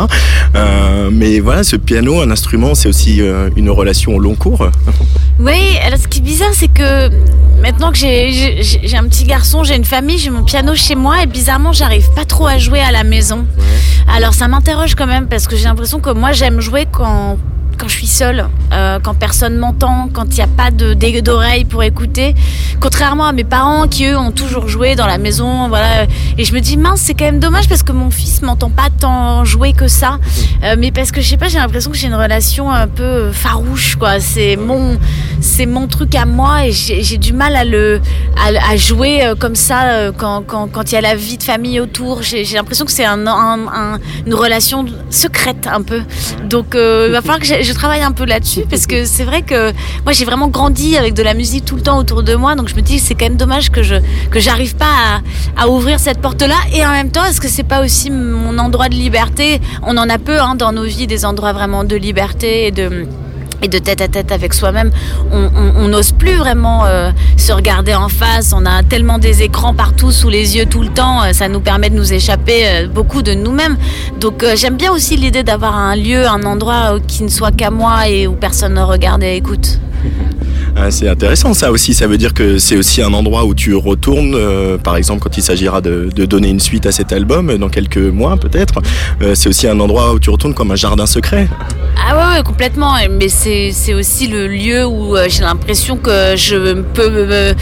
Euh, mais voilà, ce piano, un instrument, c'est aussi une relation au long cours. Oui, alors ce qui est bizarre, c'est que maintenant que j'ai- un petit garçon, j'ai une famille, j'ai mon piano chez moi et bizarrement, j'arrive pas trop à jouer à la maison. Alors ça m'interroge quand même parce que j'ai l'impression que moi j'aime jouer quand quand je suis seule, euh, quand personne m'entend, quand il n'y a pas de d'oreilles pour écouter. Contrairement à mes parents qui eux ont toujours joué dans la maison, voilà. Et je me dis mince, c'est quand même dommage parce que mon fils m'entend pas tant jouer que ça. Euh, mais parce que je sais pas, j'ai l'impression que j'ai une relation un peu farouche, quoi. C'est mon, c'est mon truc à moi et j'ai du mal à le, à, à jouer euh, comme ça euh, quand quand quand il y a la vie de famille autour. J'ai j'ai l'impression que c'est un, un- un- une relation secrète un peu. Donc euh, il va falloir que je, je travaille un peu là-dessus parce que c'est vrai que moi j'ai vraiment grandi avec de la musique tout le temps autour de moi. Donc je me dis c'est quand même dommage que je que j'arrive pas à, ouvrir cette porte-là. Et en même temps, est-ce que c'est pas aussi mon endroit de liberté? On en a peu hein, dans nos vies des endroits vraiment de liberté et de et de tête à tête avec soi-même, on n'ose plus vraiment euh, se regarder en face. On a tellement des écrans partout sous les yeux tout le temps. euh, ça nous permet de nous échapper euh, beaucoup de nous-mêmes. Donc j'aime bien aussi l'idée d'avoir un lieu, un endroit qui ne soit qu'à moi et où personne ne regarde et écoute. Ah, c'est intéressant ça aussi, ça veut dire que c'est aussi un endroit où tu retournes, euh, par exemple quand il s'agira de, de donner une suite à cet album euh, dans quelques mois peut-être, Euh, c'est aussi un endroit où tu retournes comme un jardin secret. Ah ouais, ouais, complètement. Mais c'est aussi le lieu où j'ai l'impression que je peux me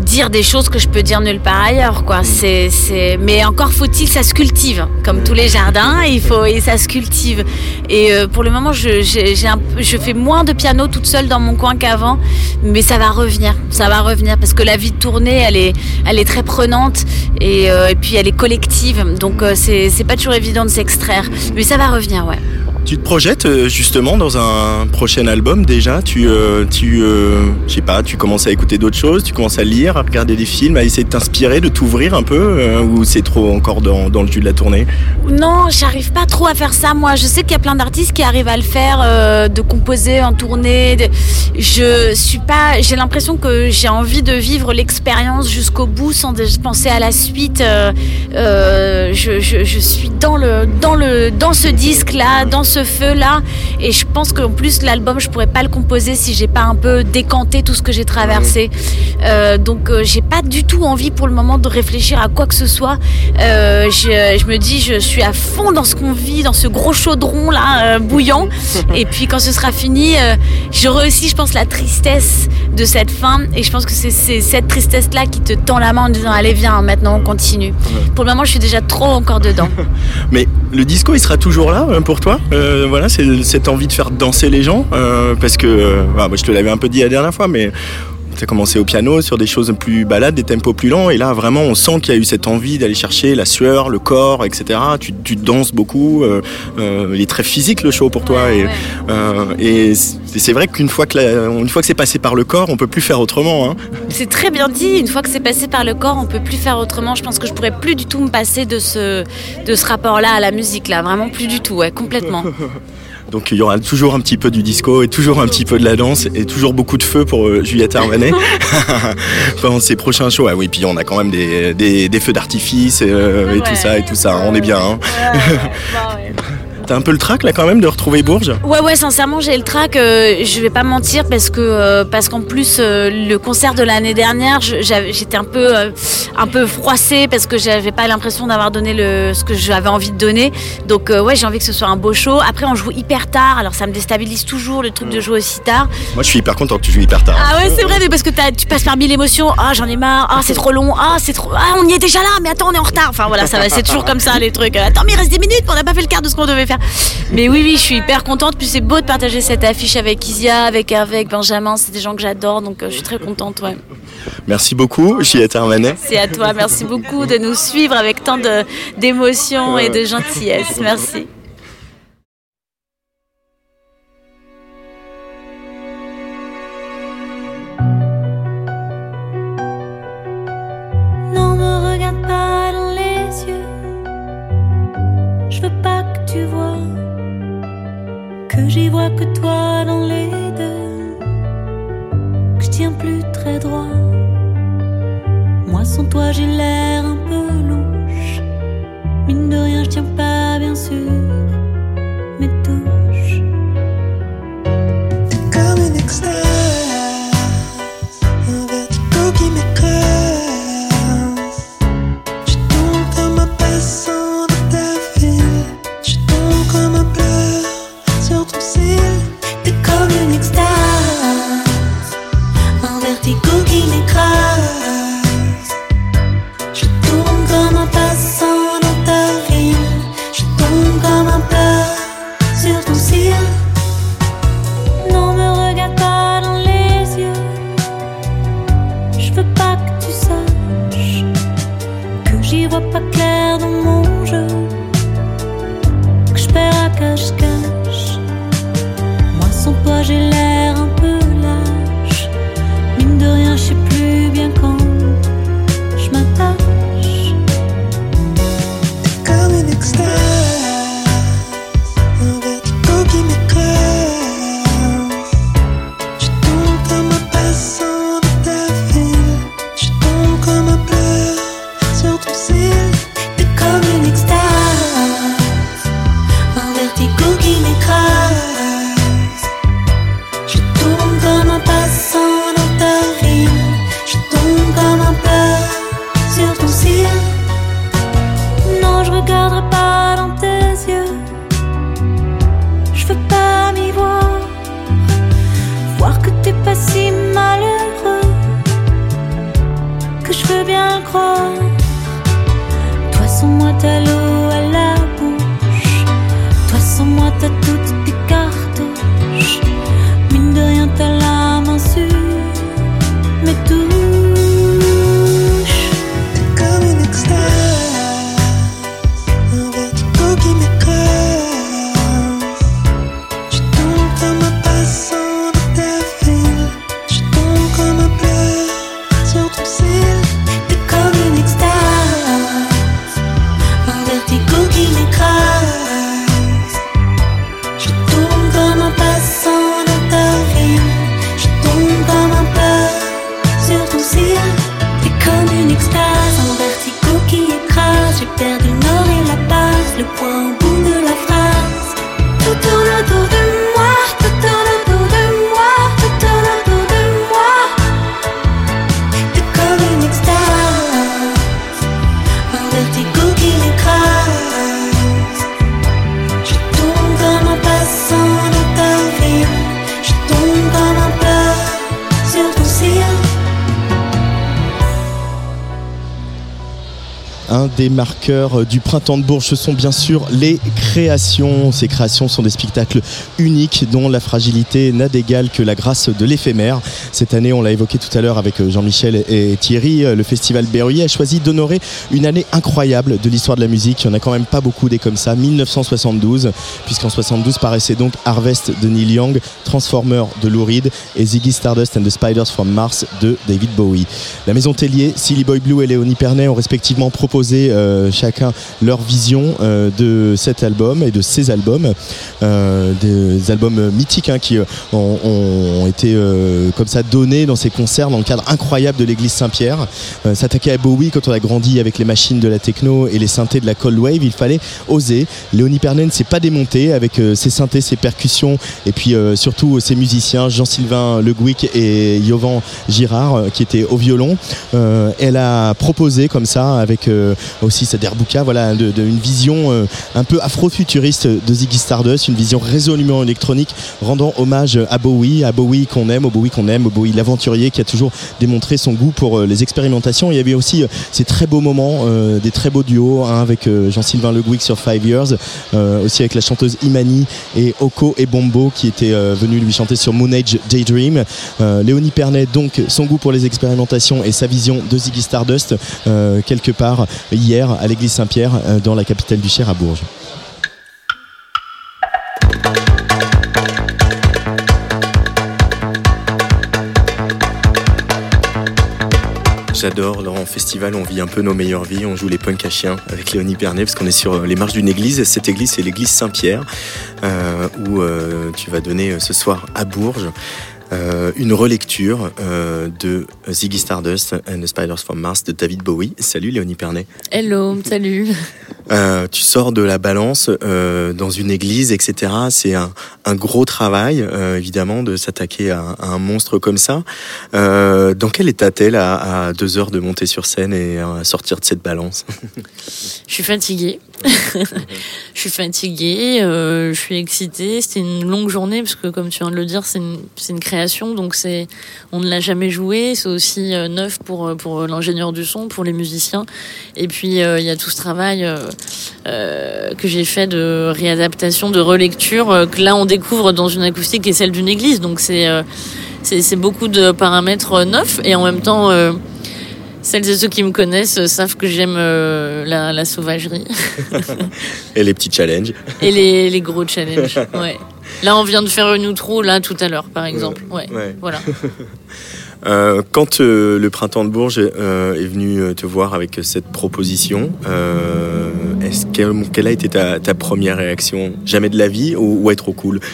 dire des choses que je peux dire nulle part ailleurs. Quoi. C'est c'est. Mais encore faut-il ça se cultive. Comme tous les jardins, il faut et ça se cultive. Et pour le moment, je, je fais moins de piano toute seule dans mon coin qu'avant. mais ça va revenir, ça va revenir parce que la vie de tournée, elle est, elle est très prenante et, euh, puis elle est collective, donc euh, c'est c'est pas toujours évident de s'extraire, mais ça va revenir, ouais. Tu te projettes euh, justement dans un prochain album déjà Tu, euh, tu, euh, pas, tu commences à écouter d'autres choses, tu commences à lire, à regarder des films, à essayer de t'inspirer, de t'ouvrir un peu, euh, ou c'est trop encore dans, le jus de la tournée Non, j'arrive pas trop à faire ça. Moi, je sais qu'il y a plein d'artistes qui arrivent à le faire, de composer en tournée. Je suis pas. J'ai l'impression que j'ai envie de vivre l'expérience jusqu'au bout sans penser à la suite. Je suis dans le dans le dans ce disque là, dans ce feu là, et je pense qu'en plus l'album, je pourrais pas le composer si j'ai pas un peu décanté tout ce que j'ai traversé. Euh, donc, euh, j'ai pas du tout envie pour le moment de réfléchir à quoi que ce soit. Euh, je, je me dis, je suis à fond dans ce qu'on vit, dans ce gros chaudron là, bouillant. Et puis quand ce sera fini, j'aurai aussi, je pense, la tristesse de cette fin. Et je pense que c'est cette tristesse là qui te tend la main en disant, allez viens, maintenant on continue. Pour le moment, je suis déjà trop encore dedans. Mais le disco, il sera toujours là euh, pour toi Euh, Voilà, c'est cette envie de faire danser les gens, euh, parce que, euh, bah, je te l'avais un peu dit la dernière fois, mais tu as commencé au piano sur des choses plus balades, des tempos plus lents, et là vraiment on sent qu'il y a eu cette envie d'aller chercher la sueur, le corps, etc. Tu, tu danses beaucoup, euh, euh, il est très physique le show pour toi, et, euh, et c'est c'est vrai qu'une fois que la- une fois que c'est passé par le corps, on peut plus faire autrement. Hein. C'est très bien dit. Une fois que c'est passé par le corps, on peut plus faire autrement. Je pense que je pourrais plus du tout me passer de ce, de ce rapport-là à la musique, là. Vraiment plus du tout, ouais, complètement. Donc il y aura toujours un petit peu du disco et toujours un petit peu de la danse et toujours beaucoup de feu pour euh, Juliette Armanet pendant ses prochains shows. Ah oui, puis on a quand même des, des, des feux d'artifice euh, et Ouais. tout ça et tout ça. On est bien. Hein. T'as un peu le trac là quand même de retrouver Bourges Ouais, ouais, sincèrement, j'ai le trac. euh, je vais pas mentir parce que euh, parce qu'en plus euh, le concert de l'année dernière, j'étais un peu euh, un peu froissée parce que j'avais pas l'impression d'avoir donné le ce que j'avais envie de donner. Donc ouais, j'ai envie que ce soit un beau show. Après, on joue hyper tard, alors ça me déstabilise toujours le truc de jouer aussi tard. Moi je suis hyper content que tu joues hyper tard. Ah ouais, c'est vrai, mais parce que tu passes par mille émotions. Ah, j'en ai marre. Ah, c'est trop long. Ah, c'est trop. Ah, on y est déjà là, mais attends, on est en retard. Enfin voilà, ça va. C'est toujours comme ça les trucs. Attends, mais il reste 10 minutes, on n'a pas fait le quart de ce qu'on devait faire. Mais oui, oui, je suis hyper contente. Puis c'est beau de partager cette affiche avec Isia, avec Hervé, avec Benjamin. C'est des gens que j'adore, donc euh, je suis très contente. Ouais. Merci beaucoup Juliette Armanet. C'est à toi. Merci beaucoup de nous suivre avec tant de d'émotions et de gentillesse. Merci. Que j'y vois que toi dans les deux. Que je tiens plus très droit. Moi sans toi j'ai l'air un peu louche. Mine de rien, je tiens pas bien sûr mes touches. Comme une extase, euh, du printemps de Bourges, ce sont bien sûr les créations. Ces créations sont des spectacles uniques dont la fragilité n'a d'égal que la grâce de l'éphémère. Cette année, on l'a évoqué tout à l'heure avec euh, Jean-Michel et Thierry, euh, le festival Berruyer a choisi d'honorer une année incroyable de l'histoire de la musique. Il n'y en a quand même pas beaucoup des comme ça. 1972, puisqu'en 72 paraissait donc Harvest de Neil Young, Transformer de Lou Reed et Ziggy Stardust and the Spiders from Mars de David Bowie. La maison Tellier, Silly Boy Blue et Léonie Pernet ont respectivement proposé chacun leur vision euh, de cet album et de ces albums, euh, des albums mythiques hein, qui euh, ont, été comme ça donnés dans ces concerts dans le cadre incroyable de l'église Saint-Pierre. S'attaquer à Bowie quand on a grandi avec les machines de la techno et les synthés de la cold wave, il fallait oser. Léonie Pernet ne s'est pas démontée avec ses synthés, ses percussions et puis surtout ses musiciens Jean-Sylvain Le Gouic et Yovan Girard qui étaient au violon. Elle a proposé comme ça avec aussi sa derbouka, voilà, une vision euh, un peu afro-futuriste de Ziggy Stardust, une vision résolument électronique, rendant hommage à Bowie, à Bowie qu'on aime, au Bowie qu'on aime, au Bowie l'aventurier qui a toujours démontré son goût pour euh, les expérimentations. Il y avait aussi euh, ces très beaux moments, des très beaux duos hein, avec Jean-Sylvain Le Gouic sur Five Years, aussi avec la chanteuse Imani et Oko et Bombo qui étaient venus lui chanter sur Moon Age Daydream. Léonie Pernet, donc son goût pour les expérimentations et sa vision de Ziggy Stardust, quelque part hier à l'église Saint-Pierre euh, dans la capitale du Cher à Bourges. J'adore, en festival on vit un peu nos meilleures vies, on joue les punks à chiens avec Léonie Pernet parce qu'on est sur euh, les marches d'une église. Cette église c'est l'église Saint-Pierre euh, où tu vas donner ce soir à Bourges euh, une relecture euh, de Ziggy Stardust and the Spiders from Mars de David Bowie. Salut Léonie Pernet. Hello, salut. Euh, tu sors de la balance dans une église, etc. C'est un, un gros travail, évidemment, de s'attaquer à, à un monstre comme ça. Dans quel état t'es à, à deux heures de monter sur scène et à sortir de cette balance? Je suis fatiguée. je suis fatiguée, euh, je suis excitée. C'était une longue journée parce que, comme tu viens de le dire, c'est une, création, donc c'est, on ne l'a jamais joué. C'est aussi euh, neuf pour euh, pour l'ingénieur du son, pour les musiciens. Et puis il y a tout ce travail que j'ai fait de réadaptation, de relecture que là on découvre dans une acoustique qui est celle d'une église. Donc c'est c'est beaucoup de paramètres neufs et en même temps. Celles et ceux qui me connaissent savent que j'aime euh, la, la sauvagerie Et les petits challenges et les, les gros challenges. Ouais. Là, on vient de faire une outro, là, tout à l'heure, par exemple. Ouais. Ouais. Voilà. Euh, quand euh, le printemps de Bourges euh, est venu te voir avec cette proposition, est-ce que, quelle a été ta, ta première réaction? Jamais de la vie ou, ou être trop cool?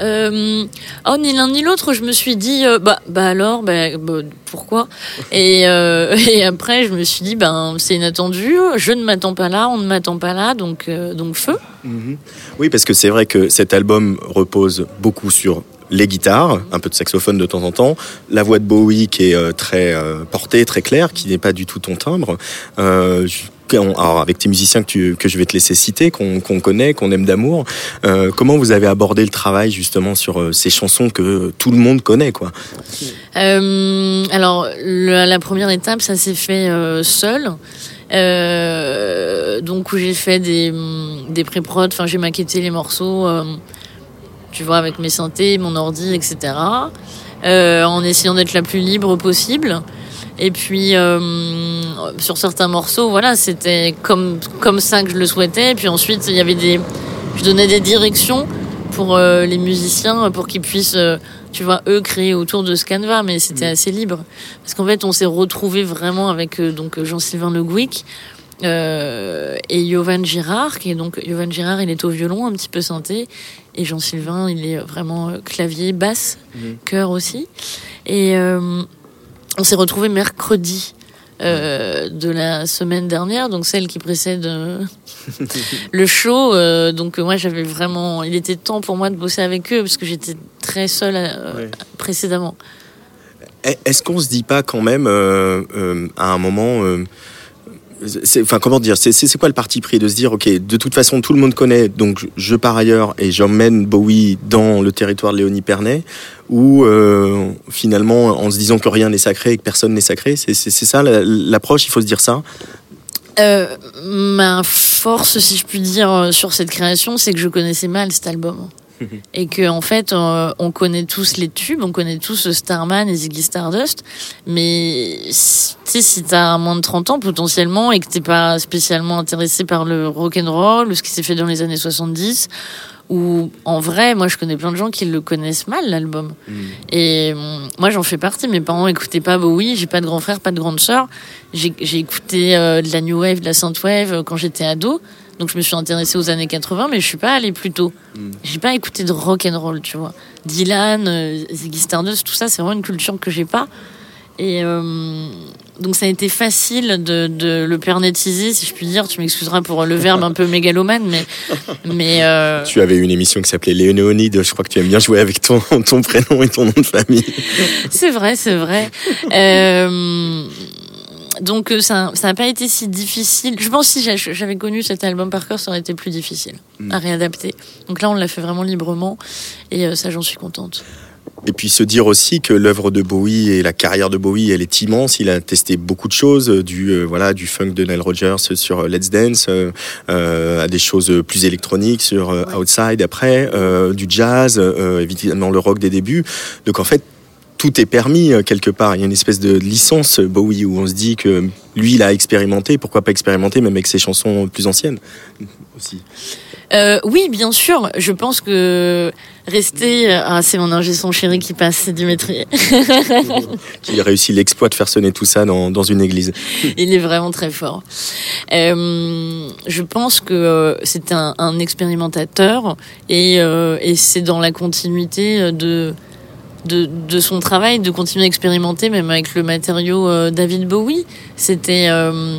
Oh, ni l'un ni l'autre, je me suis dit, bah, bah alors, bah, bah, pourquoi? Et, et après, je me suis dit, ben, c'est inattendu, je ne m'attends pas là, on ne m'attend pas là, donc, donc feu. Mhm. Oui, parce que c'est vrai que cet album repose beaucoup sur les guitares, un peu de saxophone de temps en temps, la voix de Bowie qui est euh, très euh, portée, très claire, qui n'est pas du tout ton timbre. Euh, alors avec tes musiciens que, je vais te laisser citer, qu'on connaît, qu'on aime d'amour, comment vous avez abordé le travail justement sur ces chansons que tout le monde connaît, quoi? Alors, la première étape, ça s'est fait seul. Donc, où j'ai fait des, pré-prod, enfin, j'ai maquetté les morceaux, tu vois, avec mes synthés, mon ordi, etc. Euh, en essayant d'être la plus libre possible. Et puis, euh, sur certains morceaux, voilà, c'était comme, comme ça que je le souhaitais. Et puis ensuite, il y avait des. Je donnais des directions pour euh, les musiciens, pour qu'ils puissent, euh, tu vois, eux créer autour de ce canevas, mais c'était assez libre. Parce qu'en fait, on s'est retrouvé vraiment avec donc Jean-Sylvain Le Gouic et Yovan Girard, qui est donc Yovan Girard, il est au violon, un petit peu synthé, et Jean-Sylvain, il est vraiment euh, clavier, basse, chœur aussi. Et euh, on s'est retrouvé mercredi. euh, de la semaine dernière, donc celle qui précède euh, le show. euh, donc moi j'avais vraiment, il était temps pour moi de bosser avec eux parce que j'étais très seule euh, précédemment. Est-ce qu'on se dit pas quand même euh, euh, à un moment, euh, enfin comment dire, c'est- quoi le parti pris de se dire ok, de toute façon tout le monde connaît, donc je, pars ailleurs et j'emmène Bowie dans le territoire de Léonie Pernet, ou euh, finalement en se disant que rien n'est sacré et que personne n'est sacré, c'est ça la- l'approche, il faut se dire ça? Euh, ma force, si je puis dire, euh, sur cette création, c'est que je connaissais mal cet album. Et que en fait, euh, on connaît tous les tubes, on connaît tous Starman et Ziggy Stardust, mais si- tu sais, si t'as moins de 30 ans potentiellement et que t'es pas spécialement intéressé par le rock and roll ou ce qui s'est fait dans les années 70, ou en vrai, moi je connais plein de gens qui le connaissent mal l'album. Et hum, moi j'en fais partie. Mes parents écoutaient pas Bowie, j'ai pas de grand frère, pas de grande sœur. J'ai écouté euh, de la new wave, de la synthwave euh, quand j'étais ado. Donc je me suis intéressée aux années 80, mais je suis pas allée plus tôt. J'ai pas écouté de rock and roll, tu vois. Dylan, euh, Ziggy Stardust, tout ça, c'est vraiment une culture que j'ai pas. Et euh, donc ça a été facile de, de le pernetiser, si je puis dire. Tu m'excuseras pour le verbe un peu mégalomane, mais mais euh, Tu avais une émission qui s'appelait Léonéonide, je crois que tu aimes bien jouer avec ton, ton prénom et ton nom de famille. c'est vrai, c'est vrai. Euh, donc euh, ça ça n'a pas été si difficile. Je pense que si j'a- j'avais connu cet album par cœur, ça aurait été plus difficile à réadapter. Donc là, on l'a fait vraiment librement, et euh, ça, j'en suis contente. Et puis se dire aussi que l'œuvre de Bowie et la carrière de Bowie, elle est immense. Il a testé beaucoup de choses, euh, du euh, voilà, du funk de Nile Rodgers sur Let's Dance, euh, à des choses plus électroniques sur euh, Outside après, du jazz, évidemment le rock des débuts. Donc en fait, tout est permis euh, quelque part. Il y a une espèce de licence euh, Bowie où on se dit que lui, il a expérimenté. Pourquoi pas expérimenter même avec ses chansons plus anciennes aussi. Euh, oui, bien sûr. Je pense que rester. Ah, c'est mon ingé son chéri qui passe, c'est Dimitri. Qu'il a réussi l'exploit de faire sonner tout ça dans, dans une église. Il est vraiment très fort. Euh, je pense que c'est un, un expérimentateur et, euh, et c'est dans la continuité de, de, de son travail de continuer à expérimenter, même avec le matériau euh, David Bowie. C'était euh,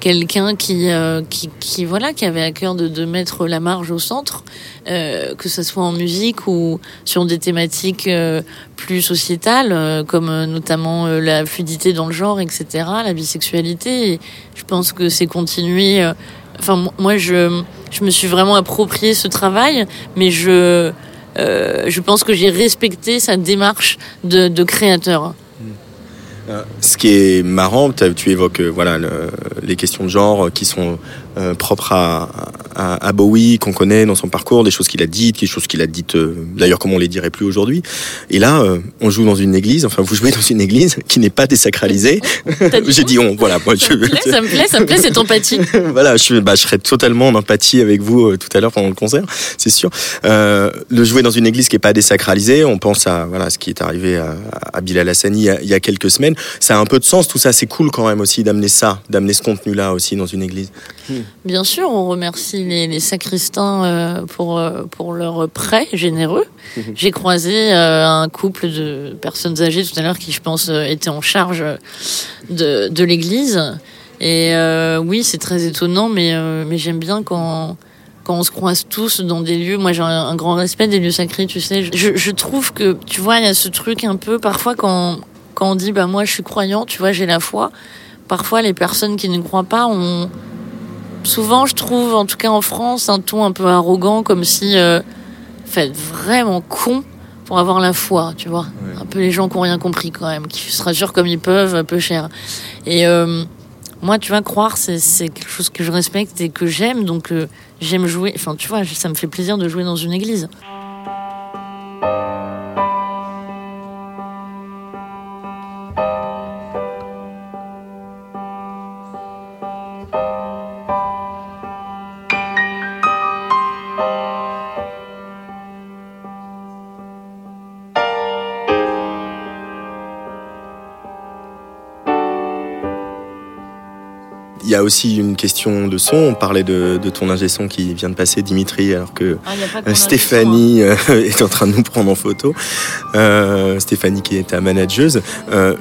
quelqu'un qui, euh, qui, qui, voilà, qui avait à cœur de, de mettre la marge au centre, euh, que ce soit en musique ou sur des thématiques euh, plus sociétales, euh, comme notamment la fluidité dans le genre, etc., la bisexualité. Je pense que c'est continué. euh, Enfin, mo- moi, je, je me suis vraiment approprié ce travail, mais je, euh, je pense que j'ai respecté sa démarche de, créateur. Ce qui est marrant, tu évoques euh, voilà le- les questions de genre euh, qui sont euh, propres à, à, à Bowie, qu'on connaît dans son parcours, des choses qu'il a dites, des choses qu'il a dites euh, d'ailleurs comme on les dirait plus aujourd'hui. Et là, euh, on joue dans une église, enfin vous jouez dans une église qui n'est pas désacralisée. J'ai dit on, voilà, moi je, me plaît, ça me plaît, ça me plaît cette empathie. voilà, je, bah, je serais totalement en empathie avec vous euh, tout à l'heure pendant le concert, c'est sûr. Euh, le jouer dans une église qui est pas désacralisée, on pense à voilà ce qui est arrivé à, à Bilal Hassani il y, a, il y a quelques semaines. Ça a un peu de sens, tout ça, c'est cool quand même aussi d'amener ça, d'amener ce contenu-là aussi dans une église. Bien sûr, on remercie les, les sacristains euh, pour, euh, pour leur prêt généreux. J'ai croisé euh, un couple de personnes âgées tout à l'heure qui, je pense, étaient en charge de, de l'église. Et oui, c'est très étonnant, mais, mais j'aime bien quand, quand on se croise tous dans des lieux. Moi, j'ai un, un grand respect des lieux sacrés, tu sais. Je, je trouve que, tu vois, il y a ce truc un peu, parfois, quand, quand on dit, bah, moi, je suis croyant, tu vois, j'ai la foi. Parfois, les personnes qui ne croient pas ont souvent, je trouve, en tout cas en France, un ton un peu arrogant, comme si, euh, faites vraiment con pour avoir la foi, tu vois. Un peu les gens qui ont rien compris quand même, qui se rassurent comme ils peuvent, peu cher. Et euh, moi, tu vois, croire, c'est c'est quelque chose que je respecte et que j'aime, donc euh, j'aime jouer. Enfin, tu vois, ça me fait plaisir de jouer dans une église. A aussi une question de son. On parlait de, de ton ingé son qui vient de passer, Dimitri, alors que Ah, euh, Stéphanie euh, est en train de nous prendre en photo. Euh, Stéphanie qui est ta manageuse. Euh,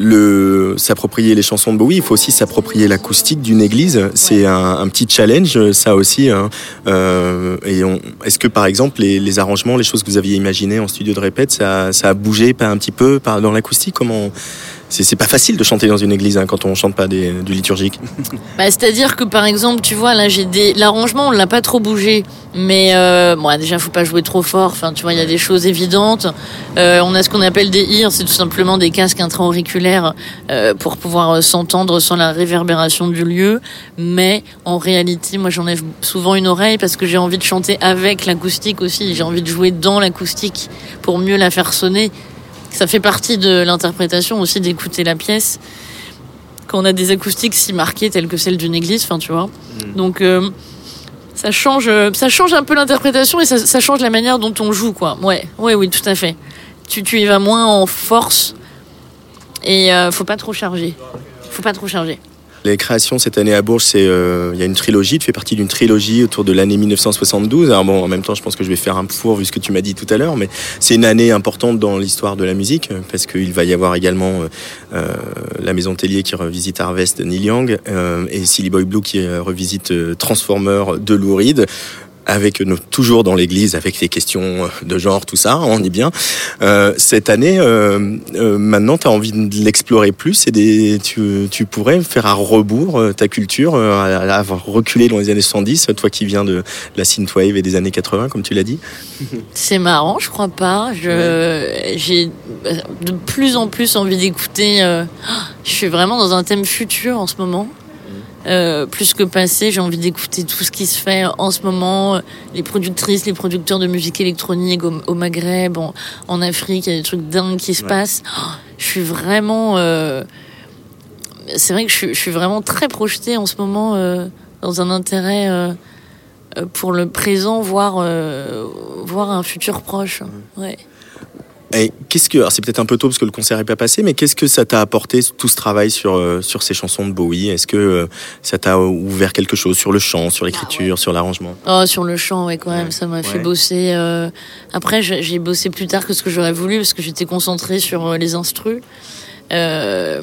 le s'approprier les chansons de Bowie, il faut aussi s'approprier l'acoustique d'une église. C'est un, un petit challenge, ça aussi. hein. Euh, et est-ce que par exemple les, les arrangements, les choses que vous aviez imaginées en studio de répète, ça, ça a bougé pas un petit peu par, dans l'acoustique? Comment c'est pas facile de chanter dans une église hein, quand on chante pas du liturgique. Bah, C'est-à-dire que par exemple, tu vois, là, j'ai des. L'arrangement, on l'a pas trop bougé. Mais euh, bon, déjà, faut pas jouer trop fort. Enfin, tu vois, il y a des choses évidentes. Euh, on a ce qu'on appelle des ears, c'est tout simplement des casques intra-auriculaires euh, pour pouvoir euh, s'entendre sans la réverbération du lieu. Mais en réalité, moi, j'enlève souvent une oreille parce que j'ai envie de chanter avec l'acoustique aussi. J'ai envie de jouer dans l'acoustique pour mieux la faire sonner. Ça fait partie de l'interprétation aussi d'écouter la pièce quand on a des acoustiques si marquées telles que celles d'une église, enfin tu vois. Donc euh, ça change, euh, ça change un peu l'interprétation et ça, ça change la manière dont on joue, quoi. Ouais, ouais, oui, tout à fait. Tu, tu y vas moins en force et euh, faut pas trop charger. Faut pas trop charger. Les créations cette année à Bourges, c'est euh, il y a une trilogie, tu fais partie d'une trilogie autour de l'année 1972. Alors bon, en même temps, je pense que je vais faire un four vu ce que tu m'as dit tout à l'heure, mais c'est une année importante dans l'histoire de la musique euh, parce qu'il va y avoir également euh, euh, la Maison Tellier qui revisite Harvest de Neil Young euh, et Silly Boy Blue qui revisite Transformer de Lou Reed avec nous toujours dans l'église avec les questions de genre tout ça on est bien Euh, cette année euh, euh, maintenant tu as envie de l'explorer plus et des, tu, tu pourrais faire à rebours ta culture avoir reculé dans les années 70 toi qui viens de la synthwave et des années 80 comme tu l'as dit C'est marrant, je crois pas. J'ai de plus en plus envie d'écouter. je suis vraiment dans un thème futur en ce moment. Euh, plus que passé, j'ai envie d'écouter tout ce qui se fait en ce moment, les productrices, les producteurs de musique électronique au, au Maghreb, en, en Afrique, il y a des trucs dingues qui se Ouais. passent. Oh, je suis vraiment, euh, c'est vrai que je, suis- je suis vraiment très projetée en ce moment euh, dans un intérêt pour le présent, voire euh, voir un futur proche. Ouais. Et qu'est-ce que c'est peut-être un peu tôt parce que le concert est pas passé mais qu'est-ce que ça t'a apporté tout ce travail sur euh, sur ces chansons de Bowie? Est-ce que euh, ça t'a ouvert quelque chose sur le chant sur l'écriture sur l'arrangement? Oh, sur le chant, ouais, quand même, ça m'a fait bosser. euh, Après, j'ai bossé plus tard que ce que j'aurais voulu parce que j'étais concentrée sur les instrus. Euh,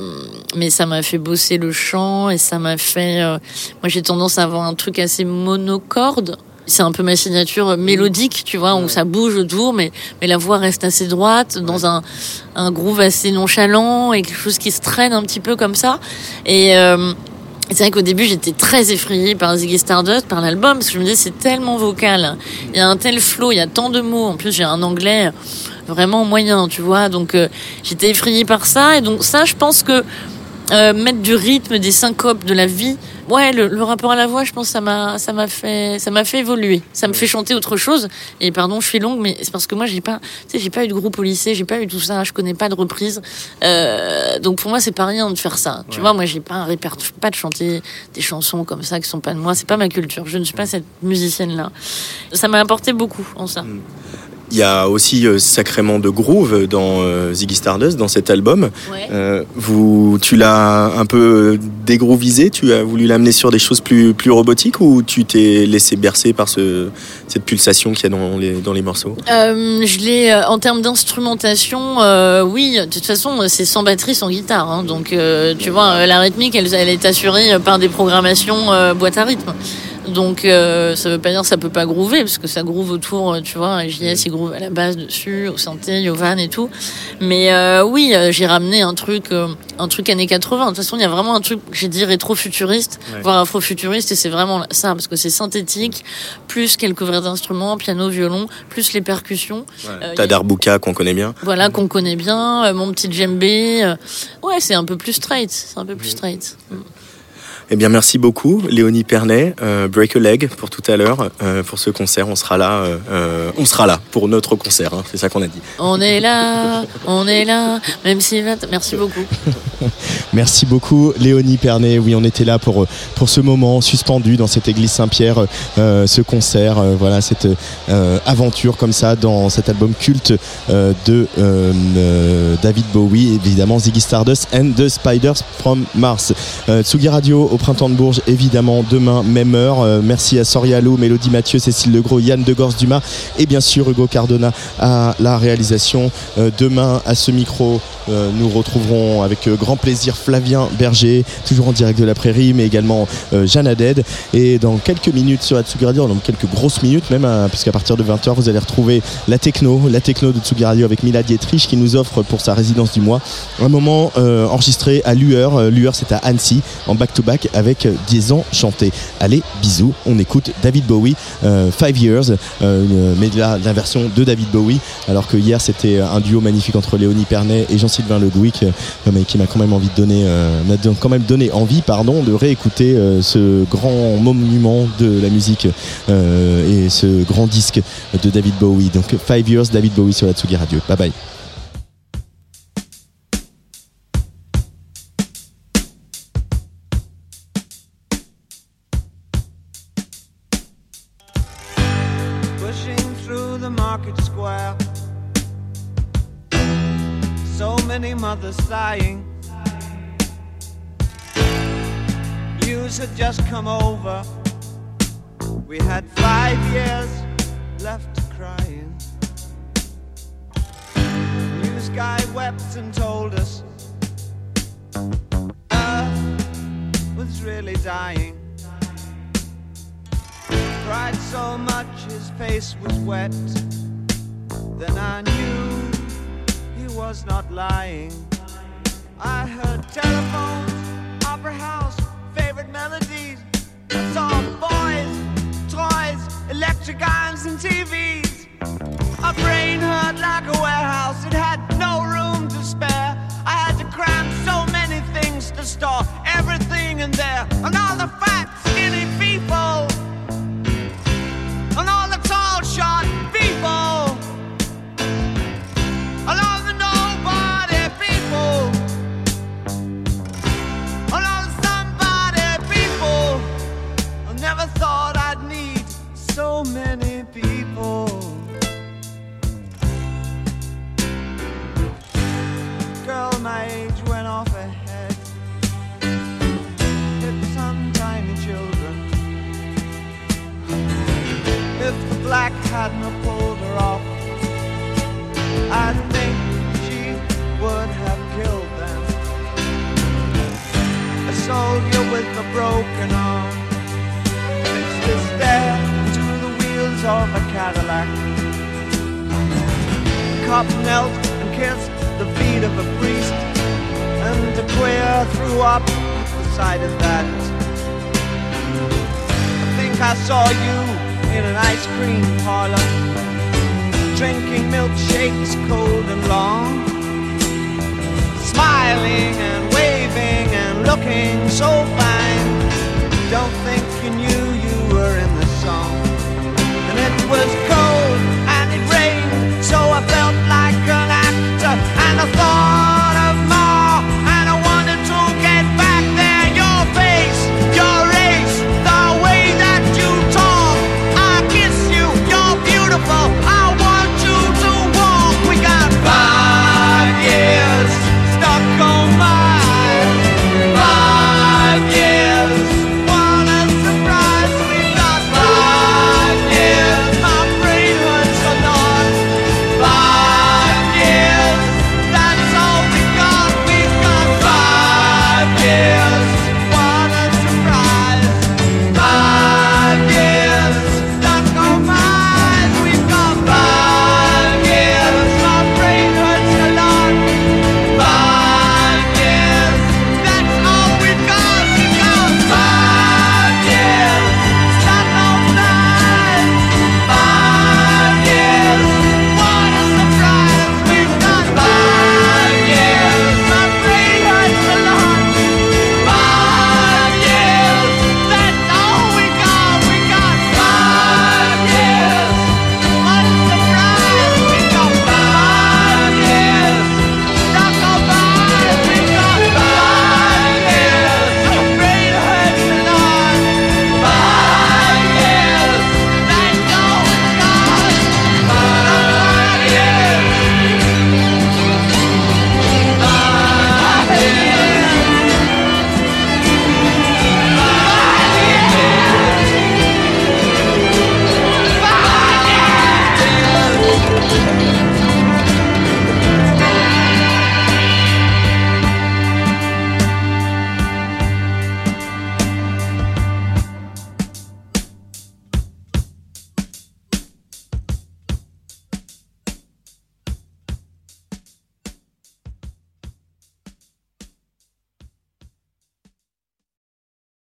mais ça m'a fait bosser le chant et ça m'a fait. euh, Moi, j'ai tendance à avoir un truc assez monocorde. C'est un peu ma signature mélodique, tu vois, où ça bouge autour, mais, mais la voix reste assez droite, dans un, un groove assez nonchalant et quelque chose qui se traîne un petit peu comme ça. Et. euh, c'est vrai qu'au début, j'étais très effrayée par Ziggy Stardust, par l'album, parce que je me disais, c'est tellement vocal. Il y a un tel flow, il y a tant de mots. En plus, j'ai un anglais vraiment moyen, tu vois. Donc, euh, j'étais effrayée par ça. Et donc, ça, je pense que euh, mettre du rythme, des syncopes, de la vie, ouais, le, le rapport à la voix, je pense, ça m'a, ça m'a fait, ça m'a fait évoluer. Ça me fait chanter autre chose. Et pardon, je suis longue, mais c'est parce que moi, j'ai pas, tu sais, j'ai pas eu de groupe au lycée, j'ai pas eu tout ça, je connais pas de reprise. Euh, donc pour moi, c'est pas rien de faire ça. Tu vois, moi, j'ai pas un répertoire, pas de chanter des chansons comme ça qui sont pas de moi. C'est pas ma culture. Je ne suis pas cette musicienne-là. Ça m'a apporté beaucoup en ça. Il y a aussi euh, sacrément de groove dans euh, Ziggy Stardust, dans cet album. Ouais. Euh, vous, tu l'as un peu dégroovisé, tu as voulu l'amener sur des choses plus, plus robotiques ou tu t'es laissé bercer par ce, cette pulsation qu'il y a dans les, dans les morceaux? Euh, je l'ai en termes d'instrumentation, oui. De toute façon, c'est sans batterie, sans guitare. hein. donc, tu vois, la rythmique, elle, elle est assurée par des programmations boîte à rythme. Donc, euh, ça veut pas dire que ça peut pas groover, parce que ça groove autour, euh, tu vois. JS, il groove à la base dessus, au synthé, au van et tout. Mais euh, oui, euh, j'ai ramené un truc, euh, un truc années 80. De toute façon, il y a vraiment un truc, j'ai dit rétro-futuriste, Ouais. voire afro-futuriste, et c'est vraiment ça, parce que c'est synthétique, plus quelques vrais instruments, piano, violon, plus les percussions. Euh, T'as Darbuka qu'on connaît bien. voilà, qu'on connaît bien, euh, mon petit djembé. euh, ouais, c'est un peu plus straight. C'est un peu plus straight. Mm. Eh bien, merci beaucoup, Léonie Pernet, euh, Break a Leg pour tout à l'heure, euh, pour ce concert. On sera là, euh, on sera là pour notre concert. hein, c'est ça qu'on a dit. On est là, on est là, même si. Merci beaucoup. Merci beaucoup Léonie Pernet. Oui, on était là pour, pour ce moment suspendu dans cette église Saint-Pierre, euh, ce concert, euh, voilà, cette euh, aventure comme ça dans cet album culte euh, de euh, euh, David Bowie, évidemment Ziggy Stardust and the Spiders from Mars. Euh, Tsugi Radio au Printemps de Bourges, évidemment, demain, même heure. Euh, merci à Sorialo, Mélodie Mathieu, Cécile Legros, Yann Degors-Dumas et bien sûr Hugo Cardona à la réalisation. Euh, demain, à ce micro, euh, nous retrouverons avec grand plaisir Flavien Berger, toujours en direct de la prairie, mais également Jeanne Haddad. Et dans quelques minutes sur Atsugi Radio, donc quelques grosses minutes même, hein, puisqu'à partir de 20h, vous allez retrouver la techno, la techno de Tsugi Radio avec Mila Dietrich qui nous offre pour sa résidence du mois un moment enregistré à Lueur. Lueur, c'est à Annecy, en back-to-back avec euh, des enchantés. Allez, bisous, on écoute David Bowie, euh, Five Years, euh, mais la version de David Bowie, alors que hier, c'était un duo magnifique entre Léonie Pernet et Jean-Sylvain Le Gouic, euh, mais qui m'a quand même envie de donner, m'a quand même donné envie, pardon, de réécouter ce grand monument de la musique et ce grand disque de David Bowie. Donc Five Years, David Bowie sur la Tsugi Radio. Bye bye. Broken arm fixed stare to the wheels of a Cadillac. Cop knelt and kissed the feet of a priest, and the queer threw up the sight of that. I think I saw you in an ice cream parlor, drinking milkshakes cold and long, smiling and looking so fine. Don't think you knew you were in the song. And it was cold and it rained, so I felt like an actor and I thought.